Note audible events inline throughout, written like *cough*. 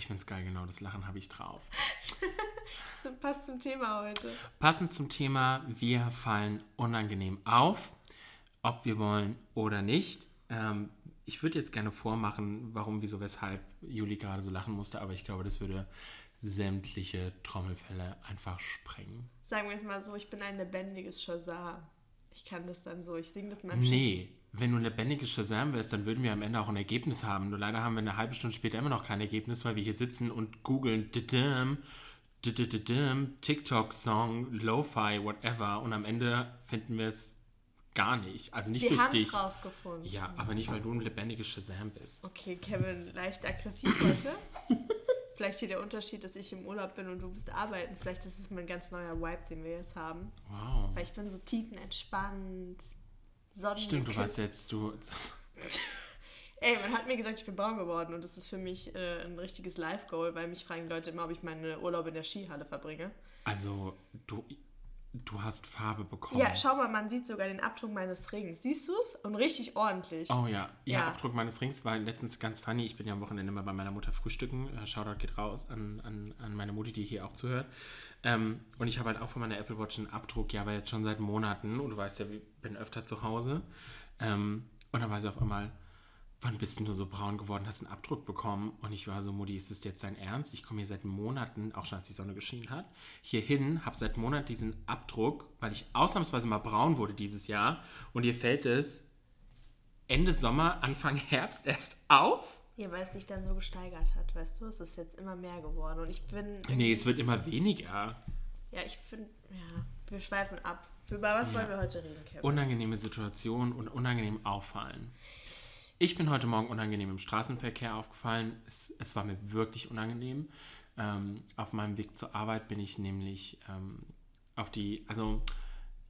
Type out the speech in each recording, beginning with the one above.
Ich find's geil, genau, das Lachen habe ich drauf. *laughs* so, passt zum Thema heute. Passend zum Thema, wir fallen unangenehm auf, ob wir wollen oder nicht. Ähm, ich würde jetzt gerne vormachen, warum, wieso, weshalb Juli gerade so lachen musste, aber ich glaube, das würde sämtliche Trommelfälle einfach sprengen. Sagen wir es mal so, ich bin ein lebendiges Shazam. Ich kann das dann so, ich singe das mal. Nee, wenn du ein lebendiges Shazam wärst, dann würden wir am Ende auch ein Ergebnis haben. Nur leider haben wir eine halbe Stunde später immer noch kein Ergebnis, weil wir hier sitzen und googeln TikTok-Song, Lo-Fi, whatever. Und am Ende finden wir es gar nicht. Also nicht wir durch dich. Rausgefunden. Ja, aber nicht, weil du ein lebendiges Shazam bist. Okay, Kevin, leicht aggressiv heute. *laughs* Vielleicht hier der Unterschied, dass ich im Urlaub bin und du bist arbeiten. Vielleicht ist es mein ganz neuer Vibe, den wir jetzt haben. Wow. Weil ich bin so tiefenentspannt. Sonnen Stimmt, du warst jetzt du. *laughs* Ey, man hat mir gesagt, ich bin braun geworden und das ist für mich äh, ein richtiges Live-Goal, weil mich fragen Leute immer, ob ich meine Urlaube in der Skihalle verbringe. Also, du, du hast Farbe bekommen. Ja, schau mal, man sieht sogar den Abdruck meines Rings. Siehst du es? Und richtig ordentlich. Oh ja. ja. ja, Abdruck meines Rings war letztens ganz funny. Ich bin ja am Wochenende immer bei meiner Mutter frühstücken. Äh, Shoutout geht raus an, an, an meine Mutti, die hier auch zuhört. Ähm, und ich habe halt auch von meiner Apple Watch einen Abdruck, ja, aber jetzt schon seit Monaten. Und du weißt ja, ich bin öfter zu Hause. Ähm, und dann war sie auf einmal, wann bist du so braun geworden, hast einen Abdruck bekommen? Und ich war so, Mutti, ist das jetzt dein Ernst? Ich komme hier seit Monaten, auch schon als die Sonne geschienen hat, hier hin, habe seit Monaten diesen Abdruck, weil ich ausnahmsweise mal braun wurde dieses Jahr. Und ihr fällt es Ende Sommer, Anfang Herbst erst auf? Ja, weil es sich dann so gesteigert hat, weißt du? Es ist jetzt immer mehr geworden und ich bin... Nee, es wird immer weniger. Ja, ich finde, ja, wir schweifen ab. Über was ja. wollen wir heute reden, Kevin? Unangenehme Situationen und unangenehm auffallen. Ich bin heute Morgen unangenehm im Straßenverkehr aufgefallen. Es, es war mir wirklich unangenehm. Ähm, auf meinem Weg zur Arbeit bin ich nämlich ähm, auf die, also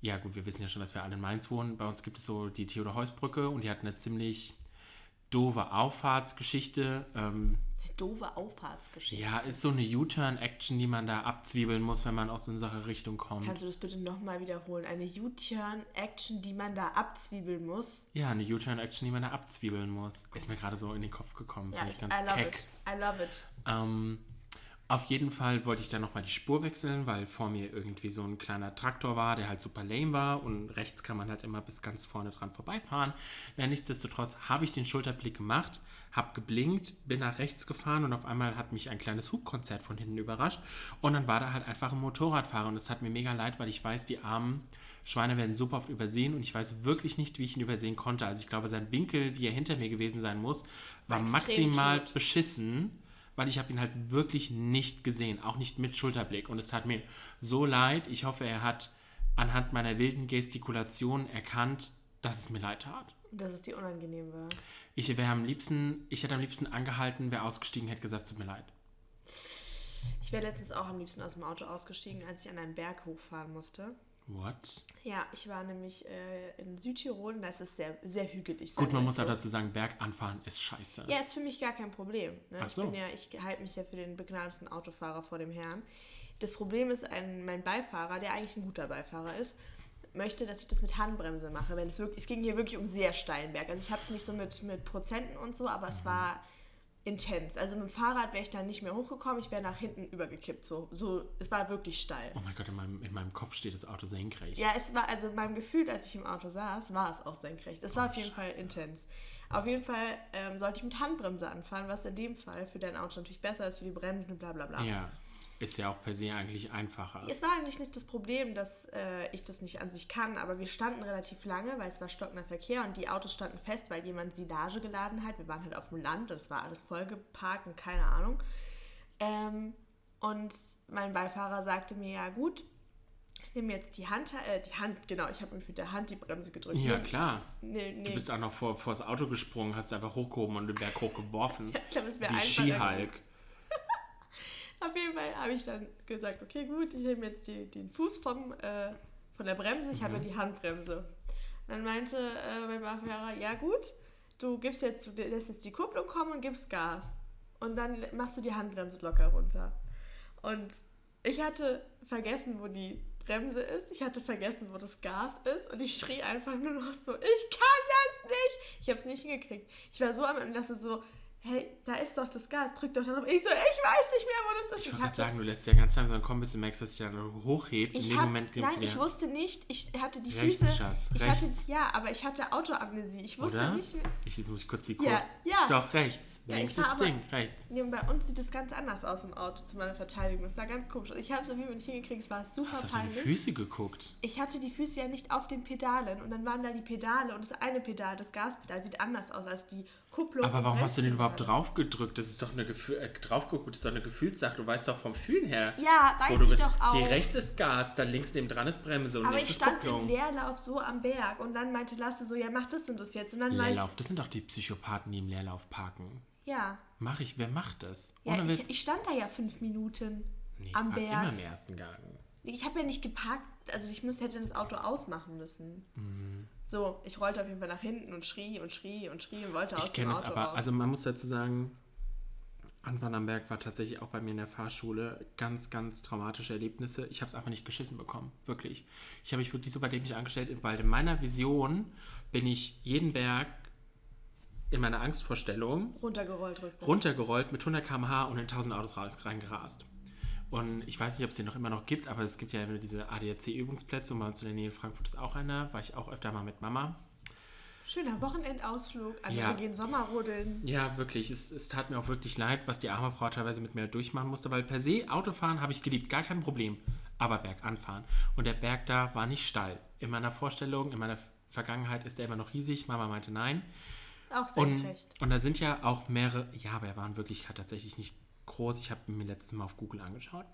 ja gut, wir wissen ja schon, dass wir alle in Mainz wohnen. Bei uns gibt es so die Theodor-Heuss-Brücke und die hat eine ziemlich doofe Auffahrtsgeschichte. Ähm, doofe Auffahrtsgeschichte. Ja, ist so eine U-Turn-Action, die man da abzwiebeln muss, wenn man aus unserer Richtung kommt. Kannst du das bitte nochmal wiederholen? Eine U-Turn-Action, die man da abzwiebeln muss? Ja, eine U-Turn-Action, die man da abzwiebeln muss. Ist mir gerade so in den Kopf gekommen. Ja, Finde ich ganz I love keck. It. I love it. Ähm, auf jeden Fall wollte ich dann nochmal die Spur wechseln, weil vor mir irgendwie so ein kleiner Traktor war, der halt super lame war und rechts kann man halt immer bis ganz vorne dran vorbeifahren. Ja, nichtsdestotrotz habe ich den Schulterblick gemacht, habe geblinkt, bin nach rechts gefahren und auf einmal hat mich ein kleines Hubkonzert von hinten überrascht und dann war da halt einfach ein Motorradfahrer und es tat mir mega leid, weil ich weiß, die armen Schweine werden super oft übersehen und ich weiß wirklich nicht, wie ich ihn übersehen konnte. Also ich glaube, sein Winkel, wie er hinter mir gewesen sein muss, war, war maximal tot. beschissen weil ich habe ihn halt wirklich nicht gesehen, auch nicht mit Schulterblick. Und es tat mir so leid. Ich hoffe, er hat anhand meiner wilden Gestikulation erkannt, dass es mir leid tat. Dass es dir unangenehm war. Ich wäre am liebsten, ich hätte am liebsten angehalten, wäre ausgestiegen, hätte gesagt, es tut mir leid. Ich wäre letztens auch am liebsten aus dem Auto ausgestiegen, als ich an einen Berg hochfahren musste. What? Ja, ich war nämlich äh, in Südtirol und da ist es sehr, sehr hügelig. Gut, man muss so. auch dazu sagen, Berganfahren ist scheiße. Ja, ist für mich gar kein Problem. Ne? Ach so. Ich, ja, ich halte mich ja für den begnadeten Autofahrer vor dem Herrn. Das Problem ist, ein, mein Beifahrer, der eigentlich ein guter Beifahrer ist, möchte, dass ich das mit Handbremse mache. Wenn es, wirklich, es ging hier wirklich um sehr steilen Berg. Also ich habe es nicht so mit, mit Prozenten und so, aber mhm. es war intens. Also mit dem Fahrrad wäre ich dann nicht mehr hochgekommen, ich wäre nach hinten übergekippt. So, so, es war wirklich steil. Oh mein Gott, in meinem, in meinem Kopf steht das Auto senkrecht. Ja, es war, also meinem Gefühl, als ich im Auto saß, war es auch senkrecht. Es war oh, auf jeden Scheiße. Fall intens. Auf jeden Fall ähm, sollte ich mit Handbremse anfahren, was in dem Fall für dein Auto natürlich besser ist, für die Bremsen, bla bla bla. Ja. Ist ja auch per se eigentlich einfacher. Es war eigentlich nicht das Problem, dass äh, ich das nicht an sich kann, aber wir standen relativ lange, weil es war stockender Verkehr und die Autos standen fest, weil jemand Silage geladen hat. Wir waren halt auf dem Land und es war alles vollgeparkt und keine Ahnung. Ähm, und mein Beifahrer sagte mir, ja gut, nimm jetzt die Hand, äh, die Hand, genau, ich habe mit der Hand die Bremse gedrückt. Ja, klar. Nee, nee. Du bist auch noch vor, vor das Auto gesprungen, hast einfach hochgehoben und den Berg *laughs* hochgeworfen. ich glaube, es wäre einfach. Wie Skihulk. Auf jeden Fall habe ich dann gesagt, okay, gut, ich nehme jetzt die, den Fuß vom, äh, von der Bremse, ich mhm. habe die Handbremse. Und dann meinte äh, mein Beifahrer, ja gut, du gibst jetzt, du lässt jetzt die Kupplung kommen und gibst Gas. Und dann machst du die Handbremse locker runter. Und ich hatte vergessen, wo die Bremse ist. Ich hatte vergessen, wo das Gas ist. Und ich schrie einfach nur noch so, ich kann das nicht. Ich habe es nicht hingekriegt. Ich war so am Ende, dass es so, hey, da ist doch das Gas, drück doch darauf. Ich so, ich weiß nicht mehr, wo das ist. Ich wollte gerade sagen, du lässt ja ganz langsam kommen, bis du merkst, dass sich dann hochhebt. In Ich dem hab, Moment nein, nimmst du ich wusste nicht, ich hatte die Rechts, Füße. Schatz, ich rechts. hatte, ja, aber ich hatte Autoamnesie. Ich wusste Oder? nicht mehr. Ich, jetzt muss ich kurz die Ja, Kurve... ja. Doch, rechts. Ja, Links aber- Ding, rechts. Nee, und bei uns sieht es ganz anders aus im Auto zu meiner Verteidigung. Das sah ganz komisch aus. Ich habe es auf jeden Fall nicht hingekriegt, es war super Hast du auf deine peinlich. Füße geguckt? Ich hatte die Füße ja nicht auf den Pedalen und dann waren da die Pedale und das eine Pedal, das Gaspedal, sieht anders aus als die Kupplung. Aber warum hast du denn überhaupt Bremspedale. drauf gedrückt? Das ist doch eine Gefühl, äh, drauf geguckt, das ist doch eine Gefühlssache. Du weißt doch vom Fühlen her. Ja, weiß du ich bist. doch auch. Hier rechts ist Gas, da links neben dran ist Bremse und Aber ich stand im Kupplung. Leerlauf so am Berg und dann meinte Lasse so, ja, mach das und das jetzt. Und dann Leerlauf, das sind doch die Psychopathen, die im Leerlauf parken. ich, ja, Mach ich, wer macht das? ja ich, ich stand da ja fünf Minuten nee, am ich Berg. immer im ersten Gang. Ich habe ja nicht geparkt, also ich müsste, hätte das Auto ausmachen müssen. Mhm. So, ich rollte auf jeden Fall nach hinten und schrie und schrie und schrie und wollte aus Ich dem kenne Auto es aber, raus. also man muss dazu sagen, Anfang am Berg war tatsächlich auch bei mir in der Fahrschule ganz, ganz traumatische Erlebnisse. Ich habe es einfach nicht geschissen bekommen, wirklich. Ich habe mich wirklich super dämlich angestellt, weil in meiner Vision bin ich jeden Berg in meiner Angstvorstellung runtergerollt rückwärts. runtergerollt mit 100 km/h und in 1000 Autos reingerast. Und ich weiß nicht, ob es den noch immer noch gibt, aber es gibt ja immer diese ADAC-Übungsplätze und bei uns in der Nähe in Frankfurt ist auch einer, war ich auch öfter mal mit Mama. Schöner Wochenendausflug, andere Ja. gehen Sommerrodeln. Ja, wirklich. Es, es tat mir auch wirklich leid, was die arme Frau teilweise mit mir durchmachen musste, weil per se Autofahren habe ich geliebt, gar kein Problem. Aber Berganfahren. Und der Berg da war nicht steil. In meiner Vorstellung, in meiner Vergangenheit ist er immer noch riesig. Mama meinte nein. Auch Und, senkrecht. und da sind ja auch mehrere, ja, aber er war in Wirklichkeit tatsächlich nicht groß. Ich habe mir letztes Mal auf Google angeschaut.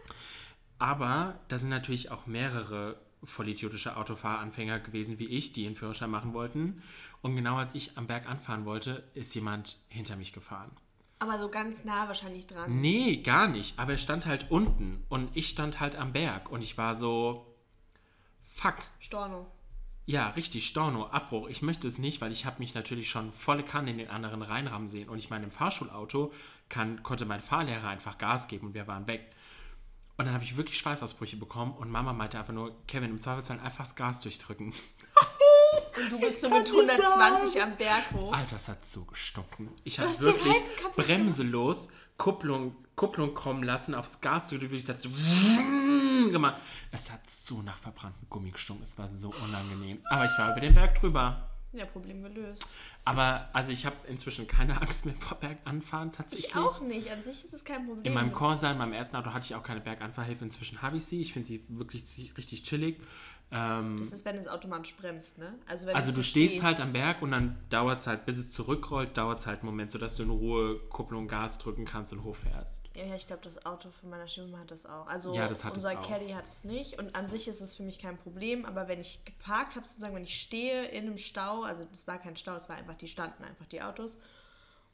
*laughs* aber da sind natürlich auch mehrere vollidiotische Autofahranfänger gewesen wie ich, die ihren Führerschein machen wollten. Und genau als ich am Berg anfahren wollte, ist jemand hinter mich gefahren. Aber so ganz nah wahrscheinlich dran. Nee, gar nicht. Aber er stand halt unten und ich stand halt am Berg. Und ich war so, fuck, Storno. ja, richtig, Storno, Abbruch. Ich möchte es nicht, weil ich habe mich natürlich schon volle Kanne in den anderen reinrammen sehen. Und ich meine, im Fahrschulauto kann, konnte mein Fahrlehrer einfach Gas geben und wir waren weg. Und dann habe ich wirklich Schweißausbrüche bekommen und Mama meinte einfach nur, Kevin, im Zweifelsfall einfach das Gas durchdrücken. *laughs* Und du bist so kann mit nicht 120 am Berg hoch. Alter, das hat so gestunken. Ich habe wirklich bremselos Kupplung, Kupplung kommen lassen, aufs Gas gedrückt, wie ich sagte, so *laughs* gemacht. Es hat so nach verbranntem Gummi gestunken. Es war so unangenehm. Aber ich war über den Berg drüber. Ja, Problem gelöst. Aber also ich habe inzwischen keine Angst mehr vor Berganfahren tatsächlich. Ich auch nicht. An sich ist es kein Problem. In meinem Corsa, in meinem ersten Auto hatte ich auch keine Berganfahrhilfe. Inzwischen habe ich sie. Ich finde sie wirklich richtig chillig. Ähm, das ist, wenn es automatisch bremst, ne? Also, also du du so stehst halt am Berg und dann dauert es halt, bis es zurückrollt, dauert es halt einen Moment, sodass du in Ruhe Kupplung, Gas drücken kannst und hochfährst. Ja, ich glaube, das Auto von meiner Schwimmer hat das auch. Also Ja, das hat unser. Caddy hat es nicht. Und an sich ist es für mich kein Problem. Aber wenn ich geparkt habe, sozusagen, wenn ich stehe in einem Stau, also das war kein Stau, es war einfach, die standen einfach die Autos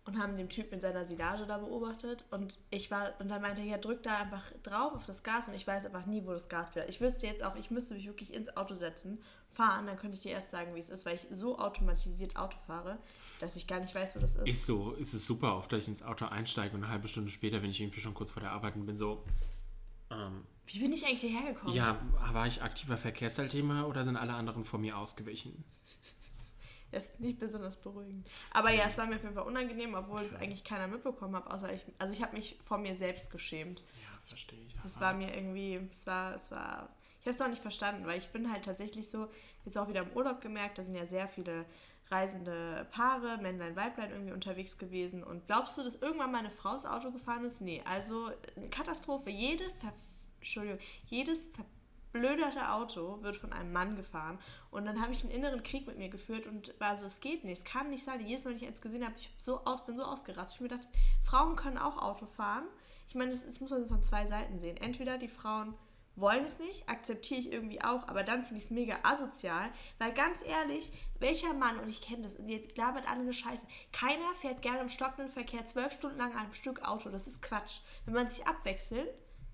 und haben den Typ mit seiner Silage da beobachtet. Und ich war, und dann meinte er, ja, drück da einfach drauf auf das Gas und ich weiß einfach nie, wo das Gas ist. Ich wüsste jetzt auch, ich müsste mich wirklich ins Auto setzen, fahren, dann könnte ich dir erst sagen, wie es ist, weil ich so automatisiert Auto fahre, dass ich gar nicht weiß, wo das ist. Ist so, ist es super oft, dass ich ins Auto einsteige und eine halbe Stunde später, wenn ich irgendwie schon kurz vor der Arbeit bin, bin so, ähm, Wie bin ich eigentlich hierher gekommen? ja, war ich aktiver Verkehrsteilnehmer oder sind alle anderen vor mir ausgewichen? Das ist nicht besonders beruhigend. Aber ja, es war mir auf jeden Fall unangenehm, obwohl es eigentlich keiner mitbekommen hat, außer ich. Also ich habe mich vor mir selbst geschämt. Ja, verstehe ich. Das war mir irgendwie, es war, es war. Ich habe es auch nicht verstanden, weil ich bin halt tatsächlich so, jetzt auch wieder im Urlaub gemerkt, da sind ja sehr viele reisende Paare, Männlein, Weiblein irgendwie unterwegs gewesen. Und glaubst du, dass irgendwann mal eine Frau ins Auto gefahren ist? Nee, also eine Katastrophe. Jede Ver Entschuldigung, jedes verblöderte Auto wird von einem Mann gefahren. Und dann habe ich einen inneren Krieg mit mir geführt und war so, es geht nicht, es kann nicht sein. Jedes Mal, wenn ich eins gesehen habe, ich hab so aus, bin so ausgerastet. Ich habe mir gedacht, Frauen können auch Auto fahren. Ich meine, das, das muss man von zwei Seiten sehen. Entweder die Frauen wollen es nicht, akzeptiere ich irgendwie auch, aber dann finde ich es mega asozial, weil ganz ehrlich, welcher Mann, und ich kenne das, und ihr labert alle eine Scheiße, keiner fährt gerne im stockenden Verkehr zwölf Stunden lang an einem Stück Auto, das ist Quatsch. Wenn man sich abwechseln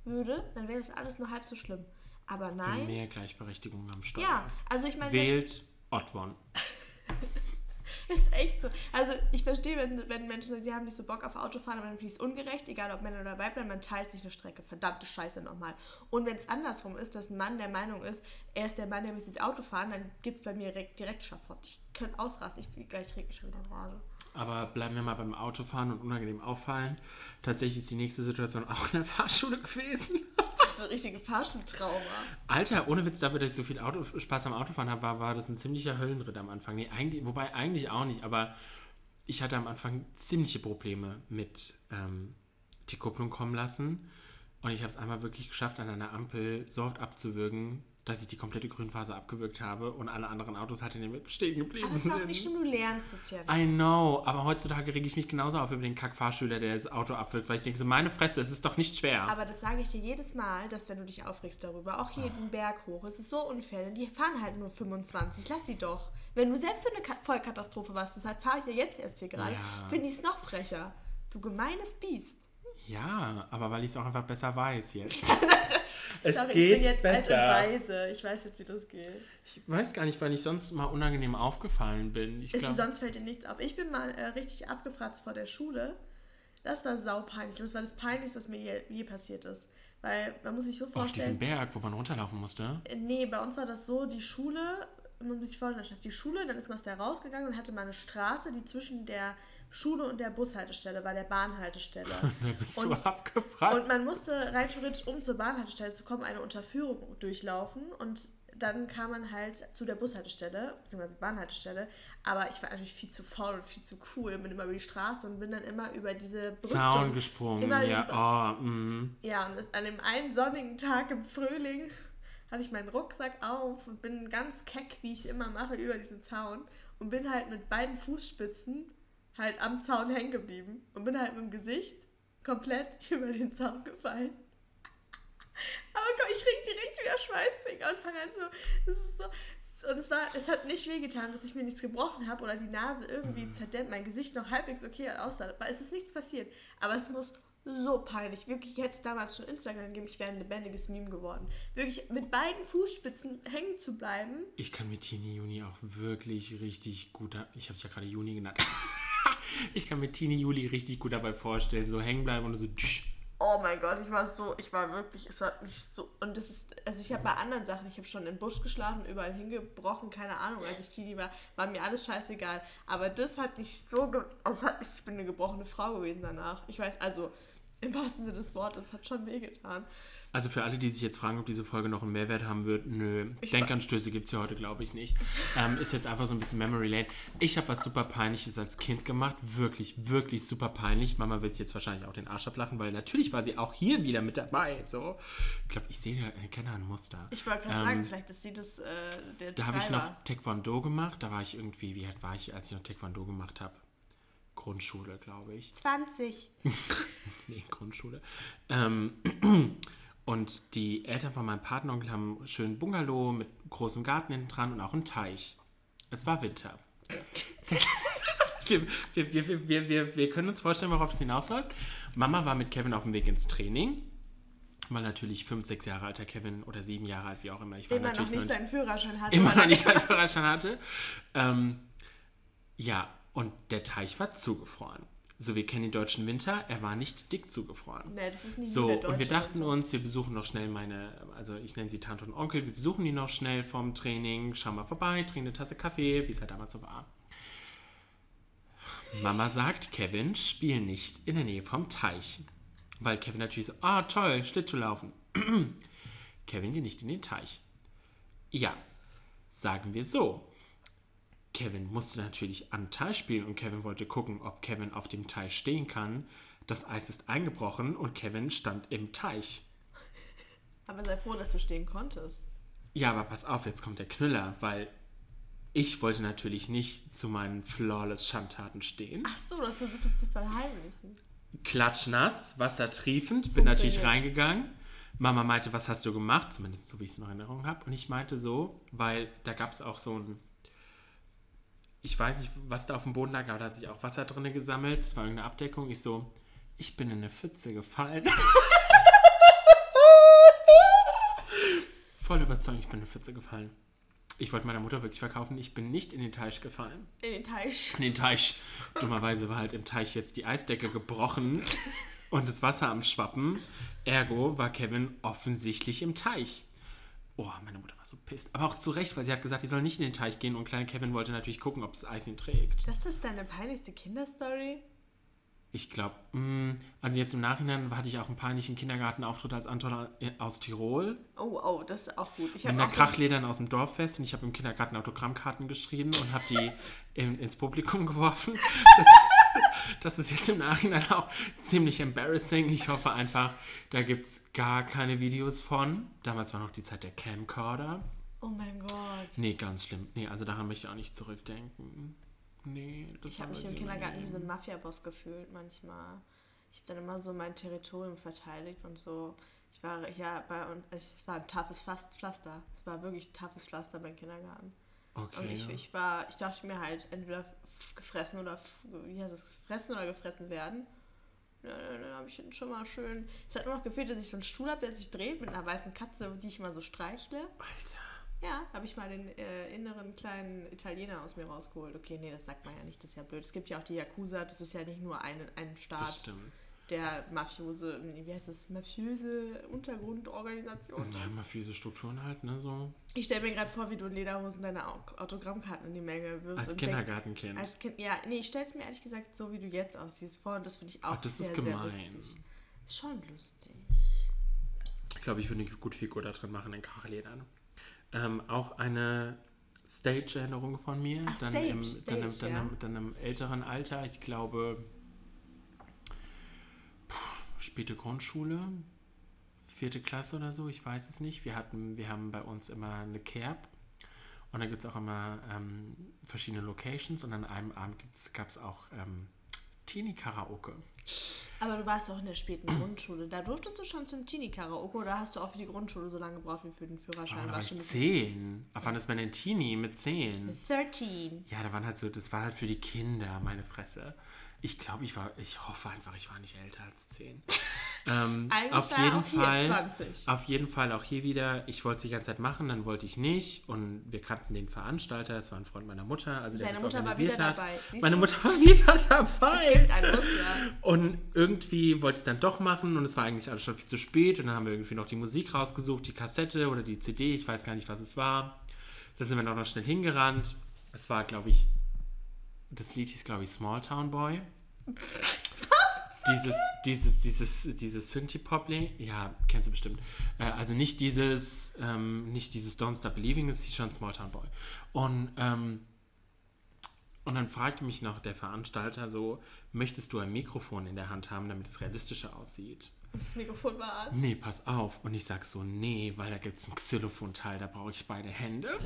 würde, dann wäre das alles nur halb so schlimm. Aber Für nein. mehr Gleichberechtigung am Steuer. Ja, also ich meine, Wählt Ottwon. *laughs* ist echt so. Also ich verstehe, wenn, wenn Menschen sagen, sie haben nicht so Bock auf Autofahren, aber dann finde ich es ungerecht, egal ob Männer oder Weiblein, man teilt sich eine Strecke. Verdammte Scheiße nochmal. Und wenn es andersrum ist, dass ein Mann der Meinung ist, er ist der Mann, der muss ins Auto fahren, dann gibt es bei mir direkt, direkt Schafott. Ich könnte ausrasten. Ich gleich reg mich schon wieder Rage. Aber bleiben wir mal beim Autofahren und unangenehm auffallen. Tatsächlich ist die nächste Situation auch in der Fahrschule gewesen. Hast du ein richtige Fahrschultrauma? Alter, ohne Witz, dafür, dass ich so viel Auto, Spaß am Autofahren habe, war, war das ein ziemlicher Höllenritt am Anfang. Nee, eigentlich, wobei eigentlich auch nicht, aber ich hatte am Anfang ziemliche Probleme mit ähm, die Kupplung kommen lassen. Und ich habe es einmal wirklich geschafft, an einer Ampel so oft abzuwürgen, dass ich die komplette Grünphase abgewürgt habe und alle anderen Autos halt in dem stehen geblieben Aber es ist auch nicht schlimm, du lernst es ja. I know, aber heutzutage rege ich mich genauso auf über den Kack-Fahrschüler, der das Auto abwirkt, weil ich denke so, meine Fresse, es ist doch nicht schwer. Aber das sage ich dir jedes Mal, dass wenn du dich aufregst darüber, auch jeden oh. Berg hoch, es ist so denn die fahren halt nur 25, lass sie doch. Wenn du selbst für eine Vollkatastrophe warst, deshalb fahre ich ja jetzt erst hier gerade, ja. finde ich es noch frecher. Du gemeines Biest. Ja, aber weil ich es auch einfach besser weiß jetzt. *laughs* es Sorry, geht ich bin jetzt besser. Weise. Ich weiß jetzt, wie das geht. Ich weiß gar nicht, wann ich sonst mal unangenehm aufgefallen bin. Ich Ist glaub... sonst fällt dir nichts auf. Ich bin mal äh, richtig abgefratzt vor der Schule. Das war saupeinlich. Das war das Peinlichste, was mir je, je, passiert ist. Weil man muss sich so vorstellen... Auf diesem Berg, wo man runterlaufen musste? Äh, nee, bei uns war das so, die Schule... Man muss sich vorstellen, dass die Schule, dann ist man da rausgegangen und hatte mal eine Straße, die zwischen der Schule und der Bushaltestelle, bei der Bahnhaltestelle. *laughs* da bist und, du abgefragt. Und man musste rein theoretisch, um zur Bahnhaltestelle zu kommen, eine Unterführung durchlaufen und dann kam man halt zu der Bushaltestelle, beziehungsweise Bahnhaltestelle, aber ich war natürlich viel zu faul und viel zu cool, bin immer über die Straße und bin dann immer über diese Brüstung. Zaun gesprungen, immer ja. Über, oh, mm. Ja, und an dem einen sonnigen Tag im Frühling hatte ich meinen Rucksack auf und bin ganz keck, wie ich immer mache, über diesen Zaun und bin halt mit beiden Fußspitzen halt am Zaun hängen geblieben und bin halt mit dem Gesicht komplett *laughs* über den Zaun gefallen. Aber komm, ich krieg direkt wieder Schweißfinger und fange an so, das ist so, und es war, es hat nicht wehgetan, dass ich mir nichts gebrochen habe oder die Nase irgendwie mhm. zerdämmt, mein Gesicht noch halbwegs okay aussah. Weil es ist nichts passiert. Aber es muss so peinlich. Wirklich, ich hätte es damals schon Instagram gegeben, ich wäre ein lebendiges Meme geworden. Wirklich mit beiden Fußspitzen hängen zu bleiben. Ich kann mit Tini Juni auch wirklich richtig gut, ich habe es ja gerade Juni genannt. *laughs* ich kann mir Tini Juli richtig gut dabei vorstellen, so hängen bleiben und so. Oh mein Gott, ich war so, ich war wirklich, es hat mich so, und das ist, also ich habe bei anderen Sachen, ich habe schon im Busch geschlafen, überall hingebrochen, keine Ahnung, als ich Teenie war, war mir alles scheißegal. Aber das hat mich so, das hat mich, ich bin eine gebrochene Frau gewesen danach. Ich weiß, also im wahrsten Sinne des Wortes, hat schon wehgetan. Also für alle, die sich jetzt fragen, ob diese Folge noch einen Mehrwert haben wird, nö. Ich Denkanstöße gibt es ja heute, glaube ich, nicht. Ähm, ist jetzt einfach so ein bisschen Memory Lane. Ich habe was super Peinliches als Kind gemacht. Wirklich, wirklich super peinlich. Mama wird jetzt wahrscheinlich auch den Arsch ablachen, weil natürlich war sie auch hier wieder mit dabei. So. Ich glaube, ich sehe ja, ich kenne ein Muster. Ich wollte gerade ähm, sagen, vielleicht ist sie das, äh, der Da habe ich noch Taekwondo gemacht. Da war ich irgendwie, wie alt war ich, als ich noch Taekwondo gemacht habe? Grundschule, glaube ich. 20. *laughs* nee, Grundschule. Ähm, *clears throat* und die Eltern von meinem Partneronkel haben einen schönen Bungalow mit großem Garten hinten dran und auch einen Teich. Es war Winter. *laughs* wir, wir, wir, wir, wir, können uns vorstellen, worauf das hinausläuft. Mama war mit Kevin auf dem Weg ins Training. Weil natürlich fünf, sechs Jahre alter Kevin oder sieben Jahre alt, wie auch immer. Ich war immer noch nicht seinen Führerschein hatte. Immer noch nicht seinen Führerschein hatte. Ähm, ja, und der Teich war zugefroren. So, wir kennen den deutschen Winter, er war nicht dick zugefroren. Nee, das ist nicht so. Und wir dachten Winter. uns, wir besuchen noch schnell meine, also ich nenne sie Tante und Onkel, wir besuchen die noch schnell vom Training, schauen mal vorbei, trinken eine Tasse Kaffee, wie es halt damals so war. Mama sagt, Kevin, spiel nicht in der Nähe vom Teich. Weil Kevin natürlich so, ah toll, Schlittschuhlaufen. *clears throat* Kevin geht nicht in den Teich. Ja, sagen wir so. Kevin musste natürlich am Teich spielen und Kevin wollte gucken, ob Kevin auf dem Teich stehen kann. Das Eis ist eingebrochen und Kevin stand im Teich. Aber sei froh, dass du stehen konntest. Ja, aber pass auf, jetzt kommt der Knüller, weil ich wollte natürlich nicht zu meinen flawless Schandtaten stehen. Ach so, das versucht es zu verheimlichen. Klatschnass, wassertriefend, bin natürlich reingegangen. Mama meinte, was hast du gemacht? Zumindest so, wie ich es in Erinnerung habe. Und ich meinte so, weil da gab es auch so ein ich weiß nicht, was da auf dem Boden lag, aber da hat sich auch Wasser drin gesammelt. Es war irgendeine Abdeckung. Ich so, ich bin in eine Pfütze gefallen. Voll überzeugt, ich bin in eine Pfütze gefallen. Ich wollte meiner Mutter wirklich verkaufen, ich bin nicht in den Teich gefallen. In den Teich? In den Teich. Dummerweise war halt im Teich jetzt die Eisdecke gebrochen und das Wasser am Schwappen. Ergo war Kevin offensichtlich im Teich. Oh, meine Mutter war so pisst. Aber auch zu Recht, weil sie hat gesagt, die soll nicht in den Teich gehen und kleine Kevin wollte natürlich gucken, ob das Eis ihn trägt. Das ist deine peinlichste Kinderstory? Ich glaube, also jetzt im Nachhinein hatte ich auch einen peinlichen Kindergartenauftritt als Anton aus Tirol. Oh, oh, das ist auch gut. Ich mit einer Krachledern aus dem Dorffest und ich habe im Kindergarten Autogrammkarten geschrieben und habe die *laughs* in, ins Publikum geworfen. *laughs* Das, das, ist jetzt im Nachhinein auch ziemlich embarrassing. Ich hoffe einfach, da gibt es gar keine Videos von. Damals war noch die Zeit der Camcorder. Oh mein Gott. Nee, ganz schlimm. Nee, also daran möchte ich auch nicht zurückdenken. Nee, das Ich habe mich im Kindergarten wie so ein Mafia-Boss gefühlt manchmal. Ich habe dann immer so mein Territorium verteidigt und so. Ich war ja bei und es war ein toughes Pflaster. Es war wirklich ein toughes Pflaster beim Kindergarten. Okay. Und ich, ich war, ich dachte mir halt, entweder gefressen oder wie heißt es, fressen oder gefressen werden. Ja, dann habe ich schon mal schön. Es hat nur noch gefehlt, dass ich so einen Stuhl habe, der sich dreht mit einer weißen Katze, die ich immer so streichle. Alter. Ja, habe ich mal den äh, inneren kleinen Italiener aus mir rausgeholt. Okay, nee, das sagt man ja nicht, das ist ja blöd. Es gibt ja auch die Yakuza, das ist ja nicht nur ein, ein Staat, der mafiose, wie heißt das, mafiöse Untergrundorganisation. Ja, mafiöse Strukturen halt, ne, so. Ich stelle mir gerade vor, wie du in Lederhosen deine Autogrammkarten in die Menge wirfst. Als Kindergartenkind. Als Kind, ja, nee, ich stelle es mir ehrlich gesagt so, wie du jetzt aussiehst vor und das finde ich auch Ach, das sehr, ist gemein. sehr witzig. Ist schon lustig. Ich glaube, ich würde eine gute Figur da drin machen in Kachelledern ähm, auch eine Stage-Erinnerung von mir. Ach, dann, Stage, im, Stage, dann, im, dann, ja. im, dann, im, älteren Alter, ich glaube, späte Grundschule, vierte Klasse oder so, ich weiß es nicht. Wir, hatten, wir haben bei uns immer eine Kerb und da gibt es auch immer ähm, verschiedene Locations und an einem Abend gab es auch ähm, Teenie-Karaoke. Aber du warst auch in der späten Grundschule. Da durftest du schon zum Teenie-Karaoke oder hast du auch für die Grundschule so lange gebraucht wie für den Führerschein? Oh, da war ich zehn. Ab wann ist man denn Teenie mit zehn? Mit 13. Ja, da waren halt so, das war halt für die Kinder, meine Fresse. Ich glaube, ich war, ich hoffe einfach, ich war nicht älter als 10. *laughs* ähm, auf jeden Fall, auf jeden Fall auch hier wieder. Ich wollte es die ganze Zeit machen, dann wollte ich nicht. Und wir kannten den Veranstalter, es war ein Freund meiner Mutter, also der Deine das Mutter organisiert hat. Meine du? Mutter war *laughs* wieder dabei. Muster. Und irgendwie wollte ich es dann doch machen und es war eigentlich alles schon viel zu spät. Und dann haben wir irgendwie noch die Musik rausgesucht, die Kassette oder die CD, ich weiß gar nicht, was es war. Dann sind wir noch schnell hingerannt. Es war, glaube ich, das Lied hieß, glaube ich, Small Town Boy. dieses, dieses, dieses, dieses Synthie-Pop, ja, kennst du bestimmt. Äh, also nicht dieses, ähm, nicht dieses Don't Stop Believing, es hieß schon Small Town Boy. Und, ähm, und dann fragte mich noch der Veranstalter so, möchtest du ein Mikrofon in der Hand haben, damit es realistischer aussieht? Und das Mikrofon war an? Nee, pass auf. Und ich sag so, nee, weil da gibt es ein Xylophon-Teil, da brauche ich beide Hände. *laughs*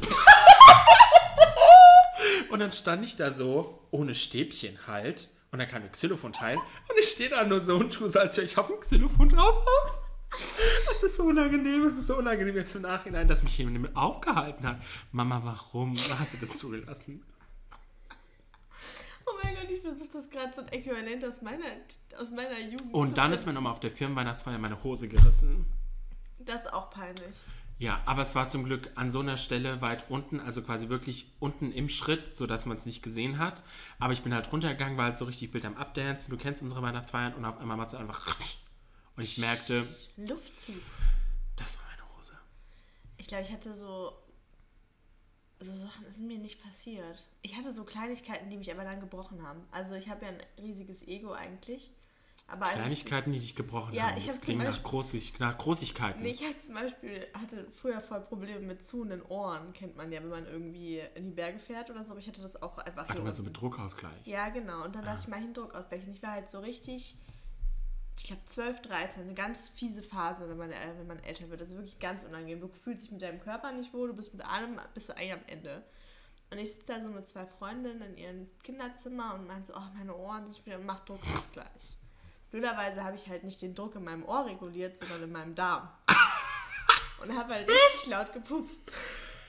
Und dann stand ich da so, ohne Stäbchen halt. Und dann kam der Xylophon teil. Und ich stehe da nur so und tue so, als wäre ich auf dem Xylophon drauf *laughs* Das ist so unangenehm, es ist so unangenehm jetzt im Nachhinein, dass mich jemand damit aufgehalten hat. Mama, warum hast du das zugelassen? Oh mein Gott, ich versuche das gerade so ein Äquivalent aus meiner, aus meiner Jugend Und dann ist mir nochmal auf der Firmenweihnachtsfeier meine Hose gerissen. Das ist auch peinlich. Ja, aber es war zum Glück an so einer Stelle weit unten, also quasi wirklich unten im Schritt, sodass man es nicht gesehen hat. Aber ich bin halt runtergegangen, war halt so richtig wild am Abdancen. Du kennst unsere Weihnachtsfeiern und auf einmal war es einfach. Und ich merkte. Luftzug. Das war meine Hose. Ich glaube, ich hatte so. So Sachen sind mir nicht passiert. Ich hatte so Kleinigkeiten, die mich aber dann gebrochen haben. Also ich habe ja ein riesiges Ego eigentlich. Aber Kleinigkeiten, ich, die dich gebrochen ja, haben. Ich das klingt nach, Großig, nach Großigkeiten. Nee, ich hatte zum Beispiel hatte früher voll Probleme mit zuhenden Ohren, kennt man ja, wenn man irgendwie in die Berge fährt oder so. Aber ich hatte das auch einfach. Ach, du meinst so mit Druckausgleich? Ja, genau. Und dann ah. dachte ich mal hin Druckausgleich. Und ich war halt so richtig, ich glaube 12, 13, eine ganz fiese Phase, wenn man, äh, wenn man älter wird. Das ist wirklich ganz unangenehm. Du fühlst dich mit deinem Körper nicht wohl, du bist mit allem, bist du eigentlich am Ende. Und ich sitze da so mit zwei Freundinnen in ihrem Kinderzimmer und meinte so, oh, meine Ohren sind wieder, mach Druckausgleich. Blöderweise habe ich halt nicht den Druck in meinem Ohr reguliert, sondern in meinem Darm. Und habe halt *laughs* richtig laut gepupst.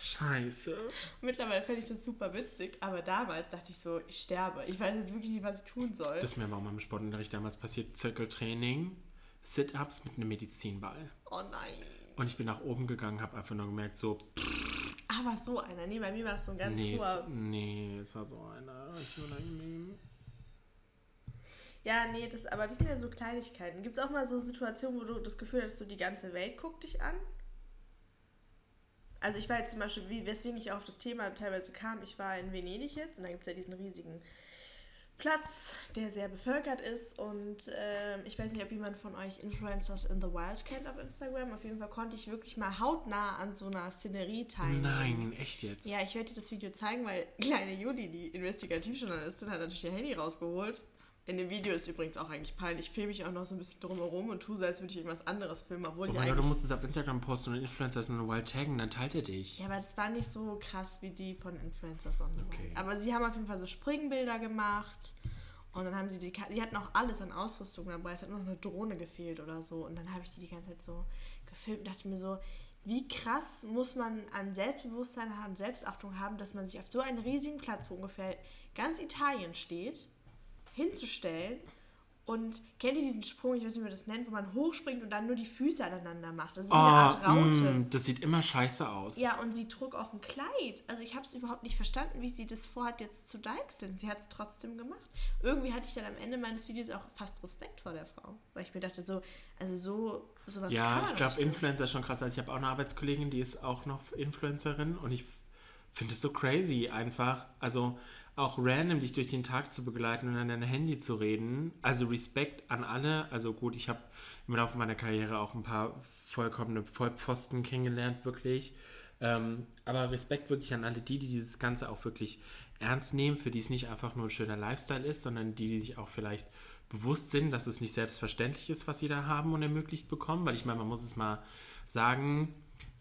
Scheiße. Mittlerweile fände ich das super witzig, aber damals dachte ich so, ich sterbe. Ich weiß jetzt wirklich nicht, was ich tun soll. Das ist mir aber auch mal im Sportunterricht damals passiert. Zirkeltraining, Sit-Ups mit einem Medizinball. Oh nein. Und ich bin nach oben gegangen, habe einfach nur gemerkt, so. Aber so einer. Nee, bei mir war es so ein ganz nee, hoher. Es, nee, es war so einer. Richtig unangenehm. Ja, nee, das, aber das sind ja so Kleinigkeiten. Gibt es auch mal so Situationen, wo du das Gefühl hast, so die ganze Welt guckt dich an? Also ich war jetzt zum Beispiel, wie, weswegen ich auf das Thema teilweise kam, ich war in Venedig jetzt und da gibt es ja diesen riesigen Platz, der sehr bevölkert ist. Und äh, ich weiß nicht, ob jemand von euch Influencers in the Wild kennt auf Instagram. Auf jeden Fall konnte ich wirklich mal hautnah an so einer Szenerie teilnehmen. Nein, echt jetzt? Ja, ich werde dir das Video zeigen, weil *laughs* kleine Juli, die Investigativjournalistin, hat natürlich ihr Handy rausgeholt in dem Video ist übrigens auch eigentlich peinlich. Ich filme mich auch noch so ein bisschen drumherum und tue so, als würde ich irgendwas anderes filmen, obwohl oh ich mein eigentlich... Gott, du musst es auf Instagram posten und Influencers in Wild taggen, dann teilt er dich. Ja, aber das war nicht so krass wie die von Influencers on the Okay. Wild. Aber sie haben auf jeden Fall so Springbilder gemacht und dann haben sie die... Die hatten auch alles an Ausrüstung dabei. Es hat nur noch eine Drohne gefehlt oder so. Und dann habe ich die die ganze Zeit so gefilmt und dachte mir so... Wie krass muss man an Selbstbewusstsein und Selbstachtung haben, dass man sich auf so einen riesigen Platz, wo ungefähr ganz Italien steht, hinzustellen und kennt ihr diesen Sprung, ich weiß nicht, wie man das nennt, wo man hochspringt und dann nur die Füße aneinander macht? Das ist wie eine Art Oh, Raute. mm, das sieht immer scheiße aus. Ja, und sie trug auch ein Kleid. Also ich habe es überhaupt nicht verstanden, wie sie das vorhat, jetzt zu deichseln. Sie hat es trotzdem gemacht. Irgendwie hatte ich dann am Ende meines Videos auch fast Respekt vor der Frau. Weil ich mir dachte, so, also so, sowas kann Ja, man ich glaube. Influencer ist schon krass. Also ich habe auch eine Arbeitskollegin, die ist auch noch Influencerin und ich finde es so crazy einfach. Also auch randomlich durch den Tag zu begleiten und an deinem Handy zu reden. Also Respekt an alle. Also gut, ich habe im Laufe meiner Karriere auch ein paar vollkommene Vollpfosten kennengelernt, wirklich. Ähm, aber Respekt wirklich an alle die, die dieses Ganze auch wirklich ernst nehmen, für die es nicht einfach nur ein schöner Lifestyle ist, sondern die, die sich auch vielleicht bewusst sind, dass es nicht selbstverständlich ist, was sie da haben und ermöglicht bekommen. Weil ich meine, man muss es mal sagen,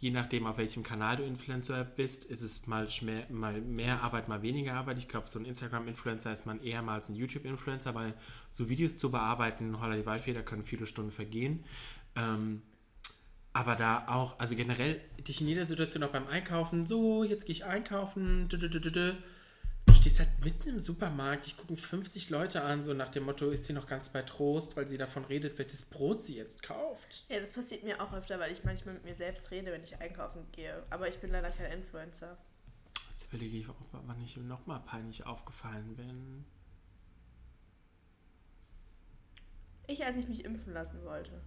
je nachdem, auf welchem Kanal du Influencer bist, ist es mal, schmer, mal mehr Arbeit, mal weniger Arbeit. Ich glaube, so ein Instagram-Influencer ist man eher mal als ein YouTube-Influencer, weil so Videos zu bearbeiten, holla die Waldfee, da können viele Stunden vergehen. Ähm, aber da auch, also generell dich in jeder Situation auch beim Einkaufen, so, jetzt gehe ich einkaufen, dü, dü, dü. Du stehst halt mitten im Supermarkt, dich gucken 50 Leute an, so nach dem Motto, ist sie noch ganz bei Trost, weil sie davon redet, welches Brot sie jetzt kauft. Ja, das passiert mir auch öfter, weil ich manchmal mit mir selbst rede, wenn ich einkaufen gehe. Aber ich bin leider kein Influencer. Jetzt überlege ich, ob- wann ich nochmal peinlich aufgefallen bin. Ich, als ich mich impfen lassen wollte.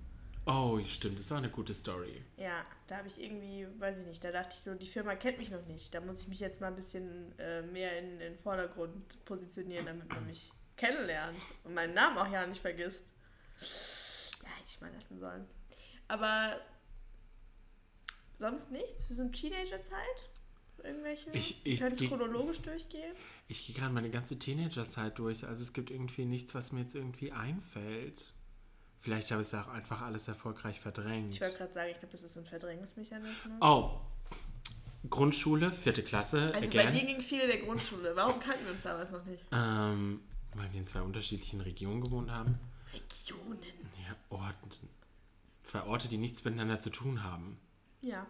Oh, stimmt, das war eine gute Story. Ja, da habe ich irgendwie, weiß ich nicht, da dachte ich so, die Firma kennt mich noch nicht. Da muss ich mich jetzt mal ein bisschen äh, mehr in den Vordergrund positionieren, damit man mich kennenlernt und meinen Namen auch ja nicht vergisst. Ja, hätte ich mal lassen sollen. Aber sonst nichts für so eine Teenagerzeit? Irgendwelche? Ich- ich- Können es chronologisch durchgehen? Ich gehe gerade meine ganze Teenagerzeit durch, also es gibt irgendwie nichts, was mir jetzt irgendwie einfällt. Vielleicht habe ich es auch einfach alles erfolgreich verdrängt. Ich wollte gerade sagen, ich glaube, das ist ein Verdrängungsmechanismus. Oh, Grundschule, vierte Klasse, Also bei dir again. ging viele der Grundschule. Warum kannten wir uns damals noch nicht? Ähm, weil wir in zwei unterschiedlichen Regionen gewohnt haben. Regionen. Ja, Orten. Zwei Orte, die nichts miteinander zu tun haben. Ja.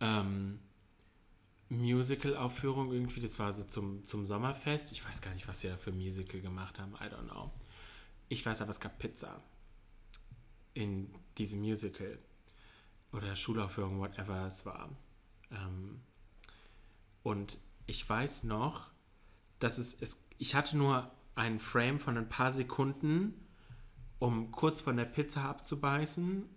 ähm, Musical-Aufführung irgendwie, das war so zum, zum Sommerfest. Ich weiß gar nicht, was wir da für Musical gemacht haben, I don't know. Ich weiß aber, es gab Pizza in diesem Musical. Oder Schulaufführung, whatever es war. Ähm, und ich weiß noch, dass es, es, ich hatte nur einen Frame von ein paar Sekunden, um kurz von der Pizza abzubeißen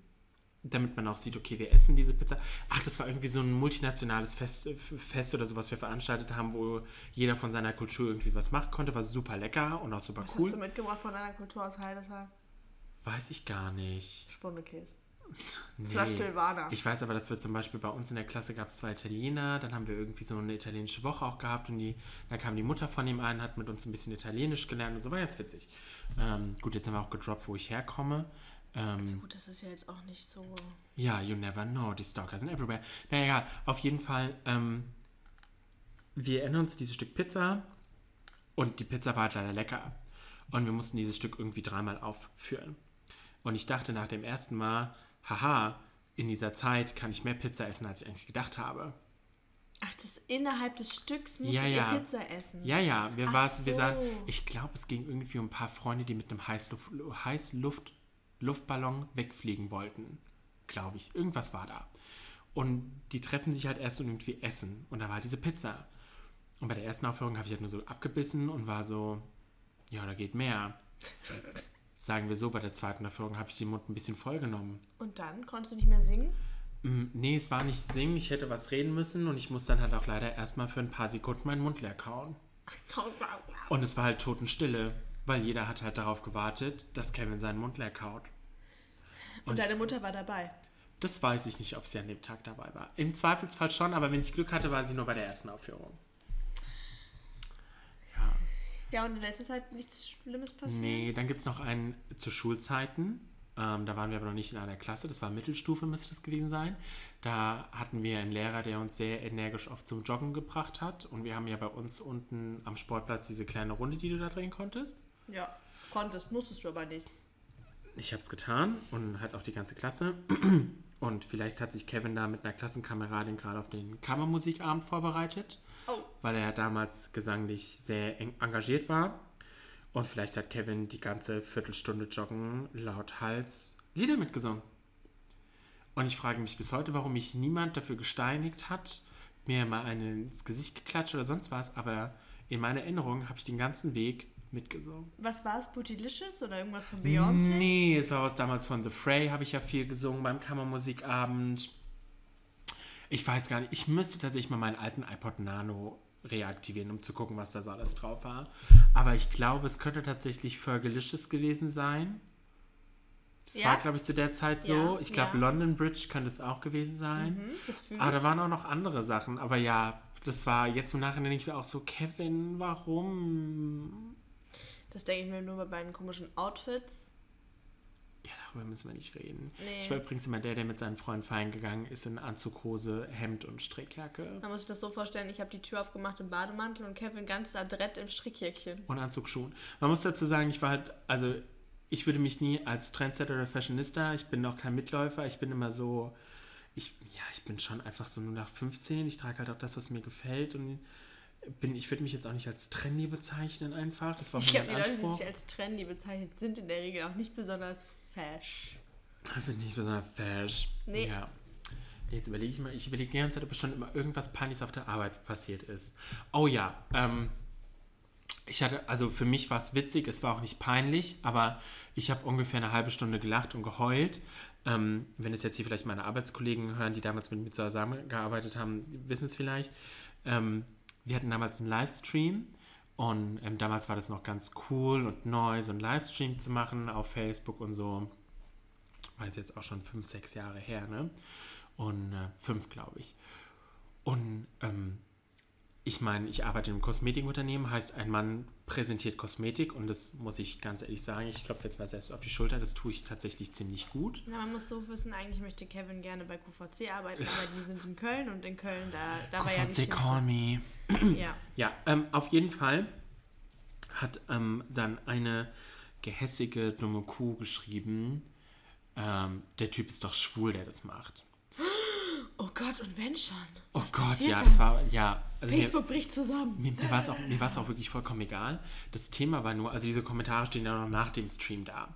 damit man auch sieht, okay, wir essen diese Pizza. Ach, das war irgendwie so ein multinationales Fest, Fest oder so, was wir veranstaltet haben, wo jeder von seiner Kultur irgendwie was machen konnte. War super lecker und auch super Was cool. hast du mitgebracht von deiner Kultur aus Heidesheim? Weiß ich gar nicht. Spundekäse. Nee. Flasch Silvaner. Ich weiß aber, dass wir zum Beispiel bei uns in der Klasse gab es zwei Italiener, dann haben wir irgendwie so eine italienische Woche auch gehabt und die, da kam die Mutter von ihm ein, hat mit uns ein bisschen Italienisch gelernt und so war ganz witzig. Ähm, gut, jetzt haben wir auch gedroppt, wo ich herkomme. Ähm, Gut, das ist ja jetzt auch nicht so. Ja, you never know. Die Stalker sind everywhere. Na egal, auf jeden Fall, ähm, wir erinnern uns an dieses Stück Pizza und die Pizza war halt leider lecker. Und wir mussten dieses Stück irgendwie dreimal aufführen. Und ich dachte nach dem ersten Mal, haha, in dieser Zeit kann ich mehr Pizza essen, als ich eigentlich gedacht habe. Ach, das innerhalb des Stücks müsst Ja, ihr ja. Pizza essen. Ja, ja, wir, Ach war's, wir so. sahen, ich glaube, es ging irgendwie um ein paar Freunde, die mit einem Heißluft, Heißluft, Luftballon wegfliegen wollten. Glaube ich. Irgendwas war da. Und die treffen sich halt erst und irgendwie essen. Und da war diese Pizza. Und bei der ersten Aufführung habe ich halt nur so abgebissen und war so, ja, da geht mehr. *laughs* Sagen wir so, bei der zweiten Aufführung habe ich den Mund ein bisschen voll genommen. Und dann konntest du nicht mehr singen? Mm, Nee, es war nicht singen, ich hätte was reden müssen und ich muss dann halt auch leider erstmal für ein paar Sekunden meinen Mund leer kauen. *laughs* Und es war halt Totenstille, weil jeder hat halt darauf gewartet, dass Kevin seinen Mund leer kaut. Und deine Mutter war dabei. Das weiß ich nicht, ob sie an dem Tag dabei war. Im Zweifelsfall schon, aber wenn ich Glück hatte, war sie nur bei der ersten Aufführung. Ja. Und in letzter Zeit nichts Schlimmes passiert. Nee, dann gibt es noch einen zu Schulzeiten. Ähm, da waren wir aber noch nicht in einer Klasse, das war Mittelstufe, müsste das gewesen sein. Da hatten wir einen Lehrer, der uns sehr energisch oft zum Joggen gebracht hat. Und wir haben ja bei uns unten am Sportplatz diese kleine Runde, die du da drehen konntest. Ja, konntest, musstest du aber nicht. Ich habe es getan und hat auch die ganze Klasse. Und vielleicht hat sich Kevin da mit einer Klassenkameradin gerade auf den Kammermusikabend vorbereitet, Oh, weil er damals gesanglich sehr eng engagiert war. Und vielleicht hat Kevin die ganze Viertelstunde Joggen laut Hals Lieder mitgesungen. Und ich frage mich bis heute, warum mich niemand dafür gesteinigt hat, mir mal einen ins Gesicht geklatscht oder sonst was, aber in meiner Erinnerung habe ich den ganzen Weg mitgesungen. was war es? Bootylicious oder irgendwas von Beyoncé? Nee, es war was damals von The Fray, habe ich ja viel gesungen beim Kammermusikabend. Ich weiß gar nicht, ich müsste tatsächlich mal meinen alten iPod Nano reaktivieren, um zu gucken, was da so alles drauf war. Aber ich glaube, es könnte tatsächlich Fergalicious gewesen sein. Das Ja? war, glaube ich, zu der Zeit so. Ja, ich glaube, ja. London Bridge könnte es auch gewesen sein. Mhm, das Aber da waren auch noch andere Sachen. Aber ja, das war jetzt im Nachhinein denke ich mir auch so, Kevin, warum? Das denke ich mir nur bei meinen komischen Outfits. Darüber müssen wir nicht reden. Nee. Ich war übrigens immer der, der mit seinen Freunden feiern gegangen ist in Anzughose, Hemd und Strickjacke. Man muss sich das so vorstellen, ich habe die Tür aufgemacht im Bademantel und Kevin ganz adrett im Strickjäckchen. Und Anzugsschuhen. Man muss dazu sagen, ich war halt, also ich würde mich nie als Trendsetter oder Fashionista, ich bin noch kein Mitläufer, ich bin immer so, ich, ja, ich bin schon einfach so nur nach 15, ich trage halt auch das, was mir gefällt und bin, ich würde mich jetzt auch nicht als trendy bezeichnen einfach, das war Ich glaube, die Leute, die sich als trendy bezeichnet, sind in der Regel auch nicht besonders fesch. Ich bin nicht besonders fesch. Nee. Ja. Jetzt überlege ich mal, ich überlege die ganze Zeit, ob schon immer irgendwas Peinliches auf der Arbeit passiert ist. Oh ja, ähm, ich hatte, also für mich war es witzig, es war auch nicht peinlich, aber ich habe ungefähr eine halbe Stunde gelacht und geheult. Ähm, wenn es jetzt hier vielleicht meine Arbeitskollegen hören, die damals mit mir zusammengearbeitet haben, wissen es vielleicht. Ähm, wir hatten damals einen Livestream und ähm, damals war das noch ganz cool und neu, so einen Livestream zu machen auf Facebook und so. War es jetzt auch schon fünf, sechs Jahre her, ne? Und äh, fünf, glaube ich. Und ähm, ich meine, ich arbeite in einem Kosmetikunternehmen, heißt, ein Mann präsentiert Kosmetik und das muss ich ganz ehrlich sagen, ich klopfe jetzt mal selbst auf die Schulter, das tue ich tatsächlich ziemlich gut. Na, man muss so wissen, eigentlich möchte Kevin gerne bei QVC arbeiten, *laughs* aber die sind in Köln und in Köln, da, da war ja nicht QVC, call me. *clears throat* Ja. Ja, ähm, auf jeden Fall hat ähm, dann eine gehässige, dumme Kuh geschrieben, ähm, der Typ ist doch schwul, der das macht. Oh Gott, und wenn schon? Oh Gott, ja, da? das war, ja. Also mir- Facebook bricht zusammen. Mir, mir war es auch, mir auch wirklich vollkommen egal. Das Thema war nur, also diese Kommentare stehen ja noch nach dem Stream da.